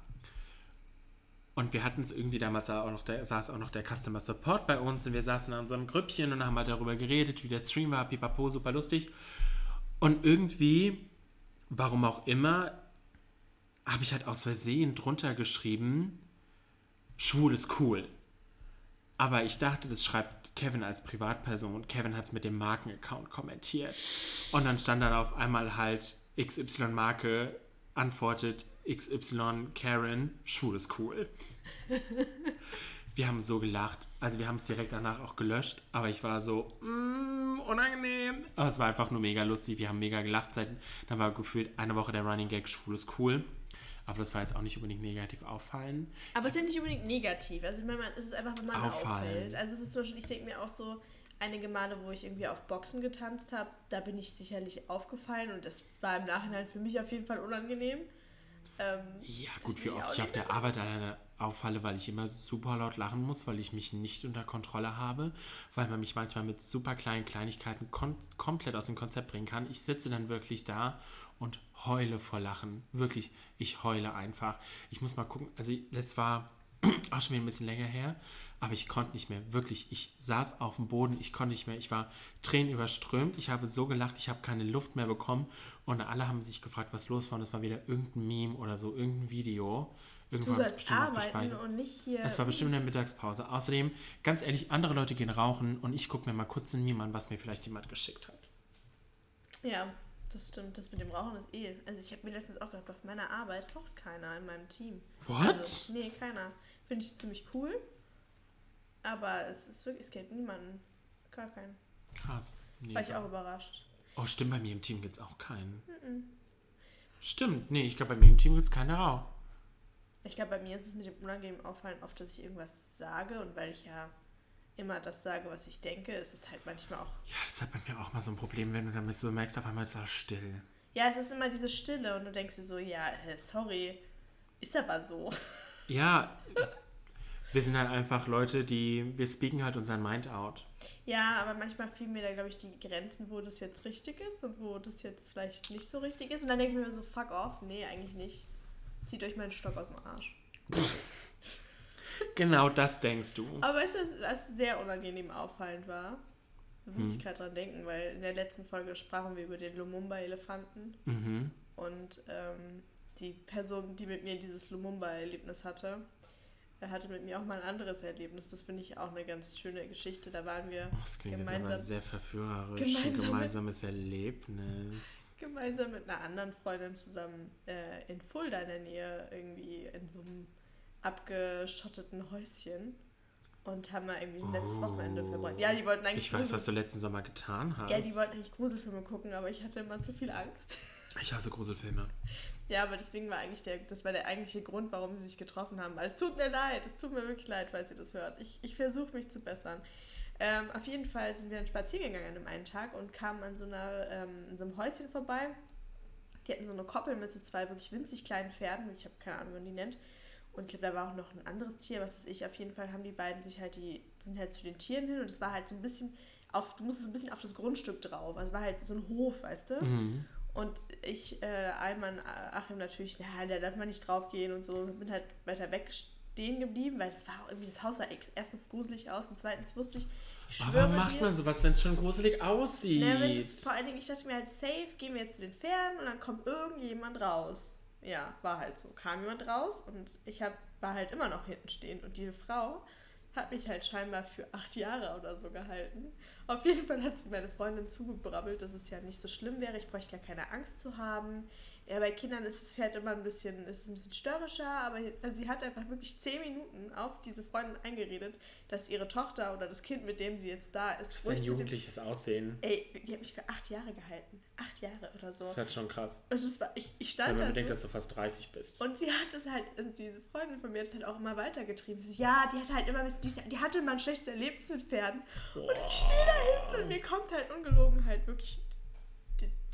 Und wir hatten es irgendwie damals auch noch, der, saß auch noch der Customer Support bei uns und wir saßen in unserem Grüppchen und haben halt darüber geredet, wie der Stream war, pipapo, super lustig. Und irgendwie, warum auch immer, habe ich halt aus Versehen drunter geschrieben, schwul ist cool. Aber ich dachte, das schreibt Kevin als Privatperson. Kevin hat es mit dem Markenaccount kommentiert. Und dann stand dann auf einmal halt XY Marke antwortet XY Karen, schwul ist cool. *laughs* wir haben so gelacht. Also wir haben es direkt danach auch gelöscht. Aber ich war so, mm, unangenehm. Aber es war einfach nur mega lustig. Wir haben mega gelacht. Seit, dann war gefühlt eine Woche der Running Gag, schwul ist cool. Aber das war jetzt auch nicht unbedingt negativ auffallen. Aber es ist ja nicht unbedingt negativ. Also ich meine, es ist einfach, wenn man Auffallen. auffällt. Also es ist zum Beispiel, ich denke mir auch so, einige Male, wo ich irgendwie auf Boxen getanzt habe, da bin ich sicherlich aufgefallen und das war im Nachhinein für mich auf jeden Fall unangenehm. Ähm, Ja, gut, wie oft ich auf der Arbeit alleine auffalle, weil ich immer super laut lachen muss, weil ich mich nicht unter Kontrolle habe, weil man mich manchmal mit super kleinen Kleinigkeiten komplett aus dem Konzept bringen kann. Ich sitze dann wirklich da und heule vor Lachen. Wirklich, ich heule einfach. Ich muss mal gucken, also das war *clears throat* auch schon wieder ein bisschen länger her, aber ich konnte nicht mehr. Wirklich, ich saß auf dem Boden, ich konnte nicht mehr. Ich war tränenüberströmt, ich habe so gelacht, ich habe keine Luft mehr bekommen und alle haben sich gefragt, was los war. Und es war wieder irgendein Meme oder so, irgendein Video. Irgendwo Du sollst bestimmt arbeiten und nicht hier. Es war bestimmt in der Mittagspause. Außerdem, ganz ehrlich, andere Leute gehen rauchen und ich gucke mir mal kurz ein Meme an, was mir vielleicht jemand geschickt hat. Ja, das stimmt. Das mit dem Rauchen ist eh. Also ich habe mir letztens auch gedacht, auf meiner Arbeit raucht keiner in meinem Team. What? Also, nee, keiner. Finde ich ziemlich cool. Aber es ist wirklich, es kennt niemanden. Gar keinen. Krass. Nee, War ich auch überrascht. Oh, stimmt, bei mir im Team gibt es auch keinen. Stimmt, nee, ich glaube, bei mir im Team gibt es keinen Rauch. Ich glaube, bei mir ist es mit dem unangenehmen Auffallen oft, dass ich irgendwas sage und weil ich ja immer das sage, was ich denke, ist es halt manchmal auch. Ja, das halt bei mir auch mal so ein Problem, wenn du damit so merkst, auf einmal ist es still. Ja, es ist immer diese Stille und du denkst dir so, ja, sorry, ist aber so. *laughs* Ja, wir sind halt einfach Leute, die, wir speaken halt unseren Mind out. Ja, aber manchmal fehlen mir da, glaube ich, die Grenzen, wo das jetzt richtig ist und wo das jetzt vielleicht nicht so richtig ist. Und dann denke ich mir so, fuck off, nee, eigentlich nicht. Zieht euch meinen Stock aus dem Arsch. *laughs* Genau das denkst du. Aber weißt du, was sehr unangenehm auffallend war? Da muss Hm. ich gerade dran denken, weil in der letzten Folge sprachen wir über den Lumumba-Elefanten. Mhm. Und ähm, die Person, die mit mir dieses Lumumba-Erlebnis hatte, er hatte mit mir auch mal ein anderes Erlebnis. Das finde ich auch eine ganz schöne Geschichte. Da waren wir Oh, das klingt jetzt aber gemeinsam, sehr verführerisch. gemeinsam Ein mit- gemeinsames Erlebnis. gemeinsam mit einer anderen Freundin zusammen äh, in Fulda in der Nähe irgendwie in so einem abgeschotteten Häuschen und haben mal irgendwie ein nettes Oh. Wochenende verbracht. Ja, die wollten eigentlich Ich weiß, was du letzten Sommer getan hast. Ja, die wollten eigentlich Gruselfilme gucken, aber ich hatte immer zu viel Angst. *laughs* ich hasse Gruselfilme. Ja, aber deswegen war eigentlich der, das war der eigentliche Grund, warum sie sich getroffen haben. Es tut mir leid, es tut mir wirklich leid, falls ihr das hört. Ich, ich versuche mich zu bessern. Ähm, auf jeden Fall sind wir dann spazieren gegangen an einem einen Tag und kamen an so, einer, ähm, so einem Häuschen vorbei. Die hatten so eine Koppel mit so zwei wirklich winzig kleinen Pferden. Ich habe keine Ahnung, wie man die nennt. Und ich glaube, da war auch noch ein anderes Tier, was weiß ich. Auf jeden Fall haben die beiden sich halt, die sind halt zu den Tieren hin und es war halt so ein bisschen auf, du musstest ein bisschen auf das Grundstück drauf. Also es war halt so ein Hof, weißt du? Mhm. Und ich, äh, Alman, Achim natürlich, na, da darf man nicht drauf gehen und so. Und bin halt weiter weg stehen geblieben, weil das war auch irgendwie, das Haus sah erstens gruselig aus und zweitens wusste ich, ich Aber schwöre warum macht dir, man sowas, wenn es schon gruselig aussieht? na, vor allen Dingen, ich dachte mir halt, safe, gehen wir jetzt zu den Pferden und dann kommt irgendjemand raus. Ja, war halt so. Kam jemand raus und ich hab, war halt immer noch hinten stehend und diese Frau hat mich halt scheinbar für acht Jahre oder so gehalten. Auf jeden Fall hat sie meine Freundin zugebrabbelt, dass es ja nicht so schlimm wäre. Ich bräuchte gar keine Angst zu haben. Ja, bei Kindern ist das Pferd immer ein bisschen, ist es ein bisschen störrischer, aber also sie hat einfach wirklich zehn Minuten auf diese Freundin eingeredet, dass ihre Tochter oder das Kind, mit dem sie jetzt da ist, Das ist ein zu dem- jugendliches Aussehen. Ey, die hat mich für acht Jahre gehalten. Acht Jahre oder so. Das ist halt schon krass. Und das war, ich, ich Wenn stand man da bedenkt, so, dass du fast 30 bist. und sie hat es halt, und diese Freundin von mir hat es halt auch immer weitergetrieben. Sie so, ja, die hat halt immer, die, die hatte mal ein schlechtes Erlebnis mit Pferden. Und ich stehe da hinten und mir kommt halt ungelogen halt wirklich,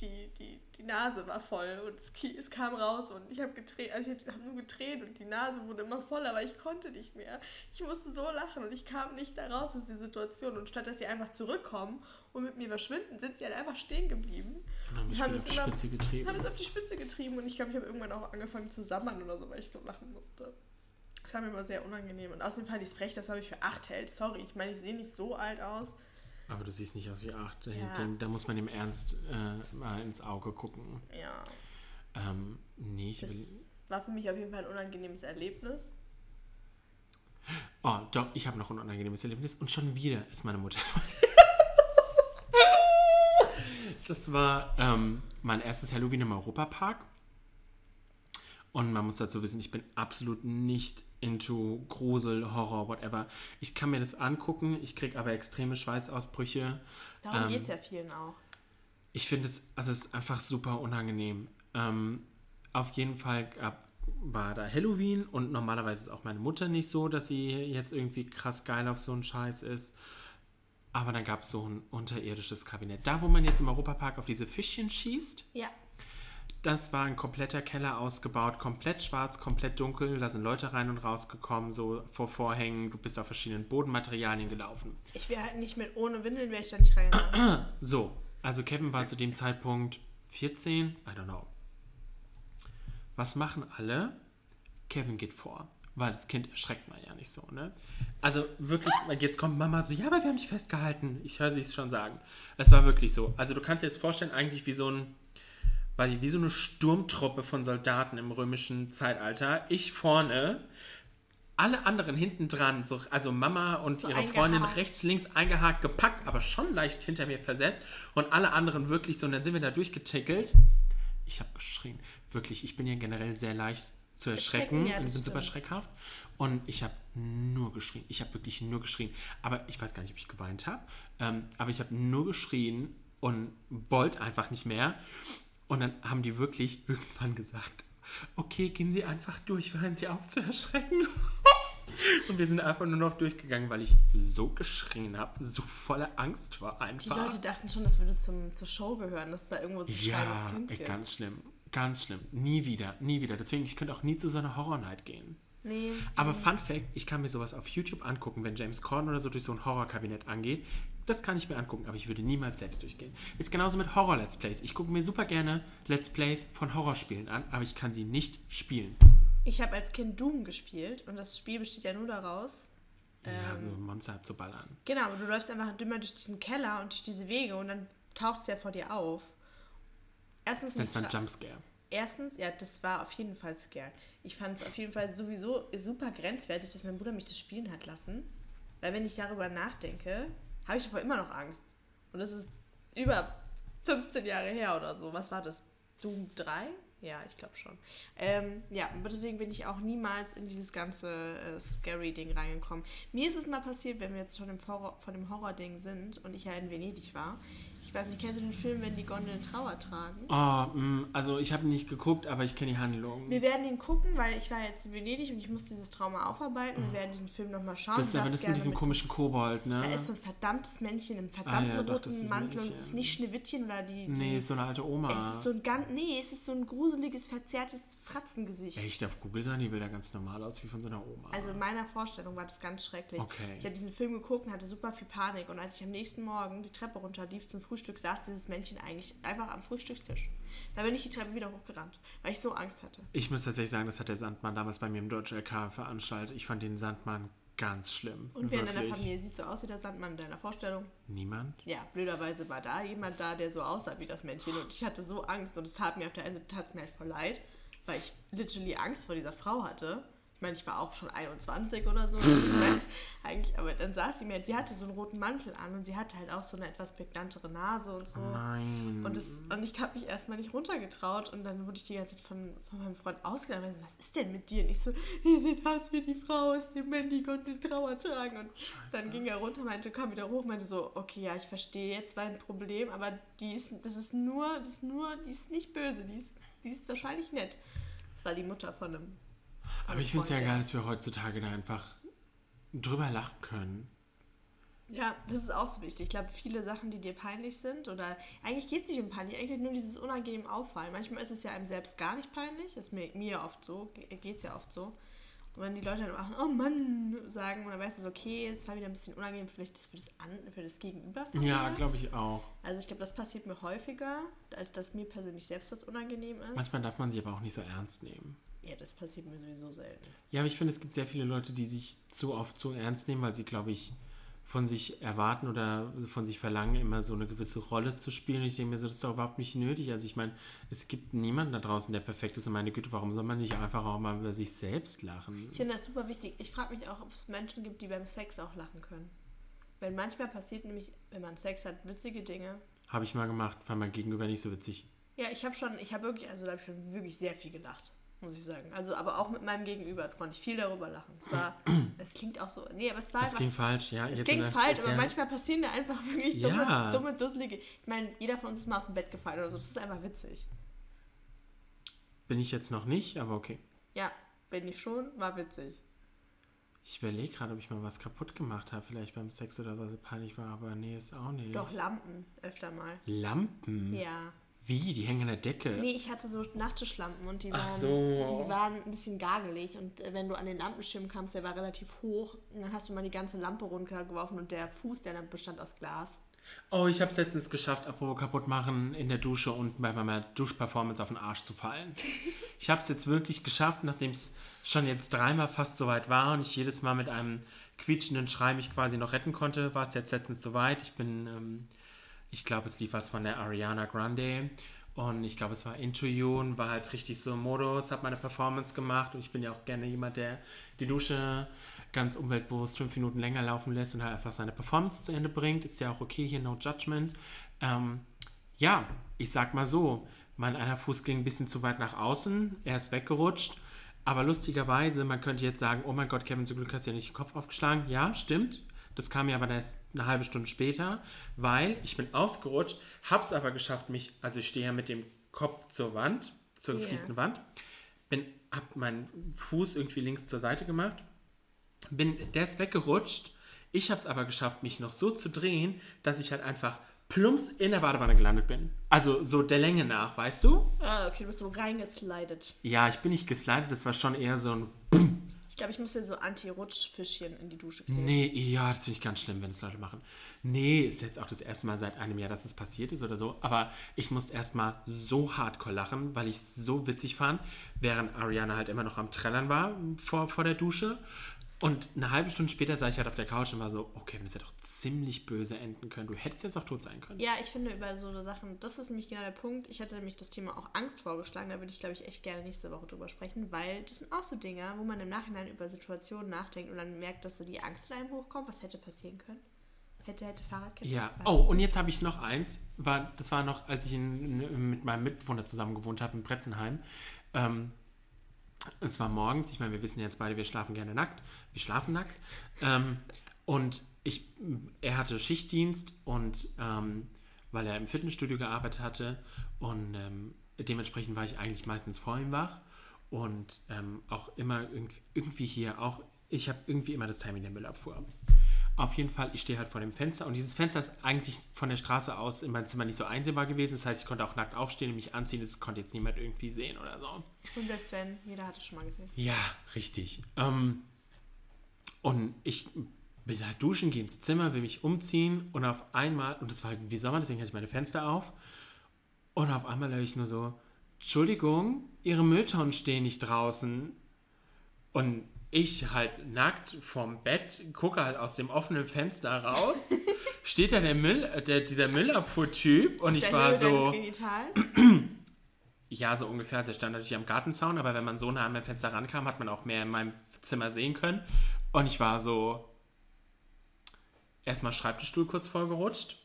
die, die, die, Nase war voll und es, es kam raus und ich habe getränt, also ich habe nur getränt und die Nase wurde immer voll, aber ich konnte nicht mehr. Ich musste so lachen und ich kam nicht da raus aus der Situation. Und statt dass sie einfach zurückkommen und mit mir verschwinden, sind sie halt einfach stehen geblieben. Und haben wieder auf es die immer- Spitze getrieben. habe es auf die Spitze getrieben und ich glaube, ich habe irgendwann auch angefangen zu sammern oder so, weil ich so lachen musste. Das war mir immer sehr unangenehm. Und außerdem fand ich es frech, das habe ich für acht hält. Sorry, ich meine, ich sehe nicht so alt aus. Aber du siehst nicht aus wie 8. Ja. Da muss man im Ernst äh, mal ins Auge gucken. Ja, Ähm, nee, ich das will. war für mich auf jeden Fall ein unangenehmes Erlebnis. Oh, doch, ich habe noch ein unangenehmes Erlebnis und schon wieder ist meine Mutter. *laughs* das war ähm, mein erstes Halloween im Europapark. Und man muss dazu wissen, ich bin absolut nicht into Grusel, Horror, whatever. Ich kann mir das angucken, ich kriege aber extreme Schweißausbrüche. Darum Ähm, geht es ja vielen auch. Ich finde es, also es ist einfach super unangenehm. Ähm, auf jeden Fall gab, war da Halloween und normalerweise ist auch meine Mutter nicht so, dass sie jetzt irgendwie krass geil auf so einen Scheiß ist. Aber dann gab es so ein unterirdisches Kabinett. Da, wo man jetzt im Europapark auf diese Fischchen schießt, Ja. Das war ein kompletter Keller ausgebaut, komplett schwarz, komplett dunkel. Da sind Leute rein und rausgekommen, so vor Vorhängen. Du bist auf verschiedenen Bodenmaterialien gelaufen. Ich wäre halt nicht mit ohne Windeln, wäre ich da nicht reingegangen. *clears throat* So, also Kevin war zu dem Zeitpunkt 14, I don't know. Was machen alle? Kevin geht vor. weil das Kind erschreckt man ja nicht so, ne? Also wirklich, jetzt kommt Mama so, ja, aber wir haben dich festgehalten. Ich höre sie es schon sagen. Es war wirklich so. Also du kannst dir das vorstellen, eigentlich wie so ein, ich, wie so eine Sturmtruppe von Soldaten im römischen Zeitalter. Ich vorne, alle anderen hinten dran, so, also Mama und So ihre Freundin eingehakt. rechts, links eingehakt, gepackt, aber schon leicht hinter mir versetzt und alle anderen wirklich so, und dann sind wir da durchgetickelt. Ich habe geschrien. Wirklich, ich bin ja generell sehr leicht zu erschrecken. Ja, das bin super stimmt. schreckhaft. Und ich habe nur geschrien. Ich habe wirklich nur geschrien. Aber ich weiß gar nicht, ob ich geweint habe. Ähm, aber ich habe nur geschrien und wollte einfach nicht mehr. Und dann haben die wirklich *laughs* irgendwann gesagt, okay, gehen Sie einfach durch, hören Sie auf zu erschrecken. *laughs* Und wir sind einfach nur noch durchgegangen, weil ich so geschrien habe, so voller Angst war Die einfach. Leute dachten schon, das würde zum, zur Show gehören, dass da irgendwo so ein Ja, Kind ey, gibt. ganz schlimm. Ganz schlimm. Nie wieder, nie wieder. Deswegen, ich könnte auch nie zu so einer Horror-Night gehen. Nee. Aber Fun Fact, ich kann mir sowas auf YouTube angucken, wenn James Corden oder so durch so ein Horrorkabinett angeht. Das kann ich mir angucken, aber ich würde niemals selbst durchgehen. Ist genauso mit Horror-Let's Plays. Ich gucke mir super gerne Let's Plays von Horrorspielen an, aber ich kann sie nicht spielen. Ich habe als Kind Doom gespielt und das Spiel besteht ja nur daraus. ja, Ähm. so Monster abzuballern. Genau, du läufst einfach immer durch diesen Keller und durch diese Wege und dann taucht es ja vor dir auf. Erstens, Das ist nicht- Jumpscare. erstens, ja, das war auf jeden Fall scary. Ich fand es auf jeden Fall sowieso super grenzwertig, dass mein Bruder mich das spielen hat lassen. Weil wenn ich darüber nachdenke, habe ich davor immer noch Angst. Und das ist über 15 Jahre her oder so. Was war das? Doom 3? Ja, ich glaube schon. Ähm, ja, aber deswegen bin ich auch niemals in dieses ganze äh, Scary-Ding reingekommen. Mir ist es mal passiert, wenn wir jetzt schon im von dem Horror-Ding sind und ich ja in Venedig war. Ich weiß nicht, kennst du den Film, wenn die Gondeln Trauer tragen? Oh, mh, also ich habe nicht geguckt, aber ich kenne die Handlung. Wir werden ihn gucken, weil ich war jetzt in Venedig und ich muss dieses Trauma aufarbeiten. Wir werden diesen Film nochmal schauen. Das ist aber das mit diesem komischen Kobold, ne? Da ist so ein verdammtes Männchen im verdammten Ah ja, doch, roten Mantel und es ist nicht Schneewittchen oder die. die Nee, ist so eine alte Oma. es ist so ein ganz. Nee, es ist so ein gruseliges, verzerrtes Fratzengesicht. Echt, auf Google sahen die Bilder ganz normal aus, wie von so einer Oma. Also in meiner Vorstellung war das ganz schrecklich. Okay. Ich habe diesen Film geguckt und hatte super viel Panik. Und als ich am nächsten Morgen die Treppe runterlief zum Frühstück, saß dieses Männchen eigentlich einfach am Frühstückstisch. Da bin ich die Treppe wieder hochgerannt, weil ich so Angst hatte. Ich muss tatsächlich sagen, das hat der Sandmann damals bei mir im Deutschen LK veranstaltet. Ich fand den Sandmann ganz schlimm. Und wer in deiner Wirklich. Familie sieht so aus wie der Sandmann in deiner Vorstellung? Niemand? Ja, blöderweise war da jemand da, der so aussah wie das Männchen. Und ich hatte so Angst. Und es tat mir auf der einen Seite mir halt voll leid, weil ich literally Angst vor dieser Frau hatte. Ich meine, ich war auch schon 21 oder so. *laughs* Eigentlich, aber dann saß sie mir, die hatte so einen roten Mantel an und sie hatte halt auch so eine etwas prägnantere Nase und so. Nein. Und, das, und ich habe mich erstmal nicht runtergetraut und dann wurde ich die ganze Zeit von, von meinem Freund ausgeladen. Also, was ist denn mit dir? Und ich so, die sieht aus wie die Frau aus dem Mandy konnte Trauer tragen. Und dann ging er runter, meinte, komm wieder hoch, meinte so, okay, ja, ich verstehe, jetzt war ein Problem, aber die ist, das ist nur, das ist nur, die ist nicht böse, die ist, die ist wahrscheinlich nett. Das war die Mutter von einem. Aber ich finde es ja geil, dass wir heutzutage da einfach drüber lachen können. Ja, das ist auch so wichtig. Ich glaube, viele Sachen, die dir peinlich sind, oder eigentlich geht es nicht um peinlich, eigentlich nur dieses unangenehm Auffallen. Manchmal ist es ja einem selbst gar nicht peinlich, das ist mir, mir oft so, geht es ja oft so. Und wenn die Leute dann auch, oh Mann, sagen, und dann weißt du okay, es war wieder ein bisschen unangenehm, vielleicht für das, An für das Gegenüber. Ja, glaube ich auch. Also ich glaube, das passiert mir häufiger, als dass mir persönlich selbst was unangenehm ist. Manchmal darf man sich aber auch nicht so ernst nehmen. Ja, das passiert mir sowieso selten. Ja, aber ich finde, es gibt sehr viele Leute, die sich zu oft zu ernst nehmen, weil sie, glaube ich, von sich erwarten oder von sich verlangen, immer so eine gewisse Rolle zu spielen. Und ich denke mir so, das ist doch überhaupt nicht nötig. Also ich meine, es gibt niemanden da draußen, der perfekt ist. Und meine Güte, warum soll man nicht einfach auch mal über sich selbst lachen? Ich finde das super wichtig. Ich frage mich auch, ob es Menschen gibt, die beim Sex auch lachen können. Weil manchmal passiert nämlich, wenn man Sex hat, witzige Dinge. Habe ich mal gemacht, fand mein Gegenüber nicht so witzig. Ja, ich habe schon, ich habe wirklich, also da habe ich schon wirklich sehr viel gelacht, muss ich sagen. Also, aber auch mit meinem Gegenüber konnte ich viel darüber lachen. Es war, *clears throat* es klingt auch so, nee, aber es war Das einfach, ging falsch, ja. es klingt falsch, aber manchmal passieren da einfach wirklich dumme, Ja. dumme, dusselige. Ich meine, jeder von uns ist mal aus dem Bett gefallen oder so. Das ist einfach witzig. Bin ich jetzt noch nicht, aber okay. Ja, bin ich schon, war witzig. Ich überlege gerade, ob ich mal was kaputt gemacht habe, vielleicht beim Sex oder was peinlich war, aber nee, ist auch nicht. Doch, Lampen, öfter mal. Lampen? Ja. Wie? Die hängen an der Decke? Nee, ich hatte so Nachttischlampen und die waren, so. die waren ein bisschen gagelig. Und äh, wenn du an den Lampenschirm kamst, der war relativ hoch, und dann hast du mal die ganze Lampe runtergeworfen und der Fuß, der dann bestand aus Glas. Oh, ich habe es letztens geschafft, apropos kaputt machen, in der Dusche und bei meiner Duschperformance auf den Arsch zu fallen. *laughs* ich habe es jetzt wirklich geschafft, nachdem es schon jetzt dreimal fast so weit war und ich jedes Mal mit einem quietschenden Schrei mich quasi noch retten konnte, war es jetzt letztens so weit. Ich bin, ähm, ich glaube, es lief was von der Ariana Grande und ich glaube, es war und war halt richtig so im Modus, habe meine Performance gemacht und ich bin ja auch gerne jemand, der die Dusche ganz umweltbewusst fünf Minuten länger laufen lässt und halt einfach seine Performance zu Ende bringt. Ist ja auch okay hier, no judgment. Ähm, ja, ich sag mal so, mein einer Fuß ging ein bisschen zu weit nach außen, er ist weggerutscht. Aber lustigerweise, man könnte jetzt sagen, oh mein Gott, Kevin, zum Glück hast du ja nicht den Kopf aufgeschlagen. Ja, stimmt. Das kam mir aber erst eine halbe Stunde später, weil ich bin ausgerutscht, habe es aber geschafft, mich, also ich stehe ja mit dem Kopf zur Wand, zur gefließten Wand, bin, habe meinen Fuß irgendwie links zur Seite gemacht, bin, der ist weggerutscht. Ich habe es aber geschafft, mich noch so zu drehen, dass ich halt einfach plumps in der Badewanne gelandet bin. Also so der Länge nach, weißt du? Ah, okay, du bist so reingeslidet. Ja, ich bin nicht geslidet, das war schon eher so ein Ich glaube, ich muss dir so Anti-Rutschfischchen in die Dusche kriegen. Nee, ja, das finde ich ganz schlimm, wenn es Leute machen. Nee, ist jetzt auch das erste Mal seit einem Jahr, dass es passiert ist oder so. Aber ich musste erstmal so hardcore lachen, weil ich es so witzig fand, während Ariana halt immer noch am Trällern war vor, vor der Dusche. Und eine halbe Stunde später saß ich halt auf der Couch und war so, okay, das hätte doch ziemlich böse enden können. Du hättest jetzt auch tot sein können. Ja, ich finde über so Sachen, das ist nämlich genau der Punkt. Ich hatte nämlich das Thema auch Angst vorgeschlagen. Da würde ich, glaube ich, echt gerne nächste Woche drüber sprechen, weil das sind auch so Dinge, wo man im Nachhinein über Situationen nachdenkt und dann merkt, dass so die Angst in einem hochkommt. Was hätte passieren können? Hätte, hätte Fahrradkette. Ja, oh, und jetzt habe ich noch eins. War, das war noch, als ich in, in, mit meinem Mitbewohner zusammen gewohnt habe in Bretzenheim. Ähm, es war morgens, ich meine, wir wissen jetzt beide, wir schlafen gerne nackt. Wir schlafen nackt. Ähm, und ich, er hatte Schichtdienst und ähm, weil er im Fitnessstudio gearbeitet hatte und ähm, dementsprechend war ich eigentlich meistens vor ihm wach und ähm, auch immer irgendwie, irgendwie hier auch, ich habe irgendwie immer das Timing der Müllabfuhr. Auf jeden Fall, ich stehe halt vor dem Fenster und dieses Fenster ist eigentlich von der Straße aus in meinem Zimmer nicht so einsehbar gewesen. Das heißt, ich konnte auch nackt aufstehen und mich anziehen. Das konnte jetzt niemand irgendwie sehen oder so. Und selbst wenn, jeder hat es schon mal gesehen. Ja, richtig. Ähm, und ich will halt duschen, gehe ins Zimmer, will mich umziehen und auf einmal, und das war irgendwie Sommer, deswegen hatte ich meine Fenster auf, und auf einmal höre ich nur so, Entschuldigung, Ihre Mülltonnen stehen nicht draußen. Und ich halt nackt vorm Bett, gucke halt aus dem offenen Fenster raus, *laughs* steht da der Müll, äh, der, dieser Müllabfuhrtyp und ich war Höhe so... *clears throat* Ja, so ungefähr. Also er stand natürlich am Gartenzaun, aber wenn man so nah an mein Fenster rankam, hat man auch mehr in meinem Zimmer sehen können. Und ich war so erstmal Schreibtischstuhl kurz vorgerutscht.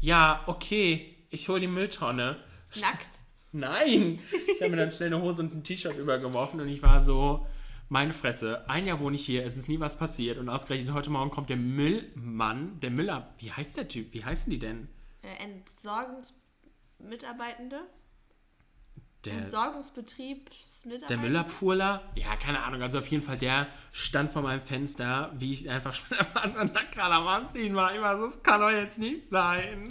Ja, okay, ich hole die Mülltonne. Nackt. *laughs* Nein! Ich habe mir dann schnell eine Hose und ein T-Shirt übergeworfen und ich war so, meine Fresse, ein Jahr wohne ich hier, es ist nie was passiert und ausgerechnet heute Morgen kommt der Müllmann, der Müller, wie heißt der Typ? Wie heißen die denn? Äh, Entsorgungsmitarbeitende? Der, Entsorgungsbetriebsmitarbeiter? Der Müllabfuhrler? Ja, keine Ahnung. Also auf jeden Fall, der stand vor meinem Fenster, wie ich einfach schon *laughs* mal so nackt gerade am Anziehen war. Ich war so, das kann doch jetzt nicht sein.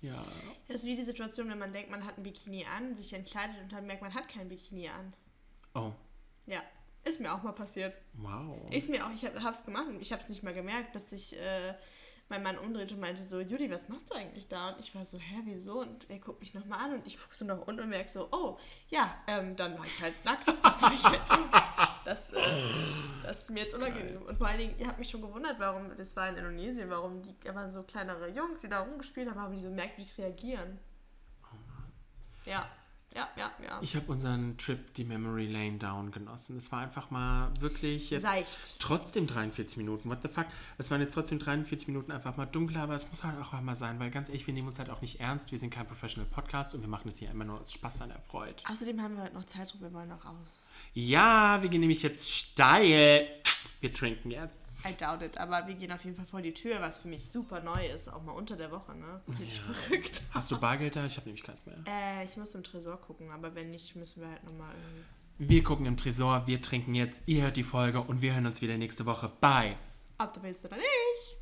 Ja. Das ist wie die Situation, wenn man denkt, man hat ein Bikini an, sich entkleidet und dann merkt, man hat kein Bikini an. Oh, Ja, ist mir auch mal passiert. wow. Ist mir auch, ich hab, hab's gemacht und ich hab's nicht mal gemerkt, bis sich äh, mein Mann umdrehte und meinte so, Judy, was machst du eigentlich da? Und ich war so, hä, wieso? Und er guckt mich nochmal an und ich guck so nach unten und merke so, oh, ja, ähm, dann war ich halt nackt. Was *laughs* soll ich halt tun? Das, äh, das ist mir jetzt unangenehm. Und vor allen Dingen, ihr habt mich schon gewundert, warum, das war in Indonesien, warum die, da waren so kleinere Jungs, die da rumgespielt haben, aber die so merkwürdig reagieren. Ja, ja, ja, ja. Ich habe unseren Trip, die Memory Lane Down genossen. Es war einfach mal wirklich jetzt Seicht. trotzdem 43 Minuten. What the fuck? Es waren jetzt trotzdem 43 Minuten einfach mal dunkel, aber es muss halt auch mal sein, weil ganz ehrlich, wir nehmen uns halt auch nicht ernst. Wir sind kein Professional Podcast und wir machen das hier immer nur aus Spaß an der Freude. Außerdem haben wir heute noch Zeitdruck, wir wollen noch raus. Ja, wir gehen nämlich jetzt steil. Wir trinken jetzt. I doubt it, aber wir gehen auf jeden Fall vor die Tür, was für mich super neu ist, auch mal unter der Woche, ne? Völlig verrückt. Hast du Bargeld da? Ich habe nämlich keins mehr. Äh, ich muss im Tresor gucken, aber wenn nicht, müssen wir halt nochmal irgendwie. Wir gucken im Tresor, wir trinken jetzt, ihr hört die Folge und wir hören uns wieder nächste Woche. Bye. Ob du willst oder nicht.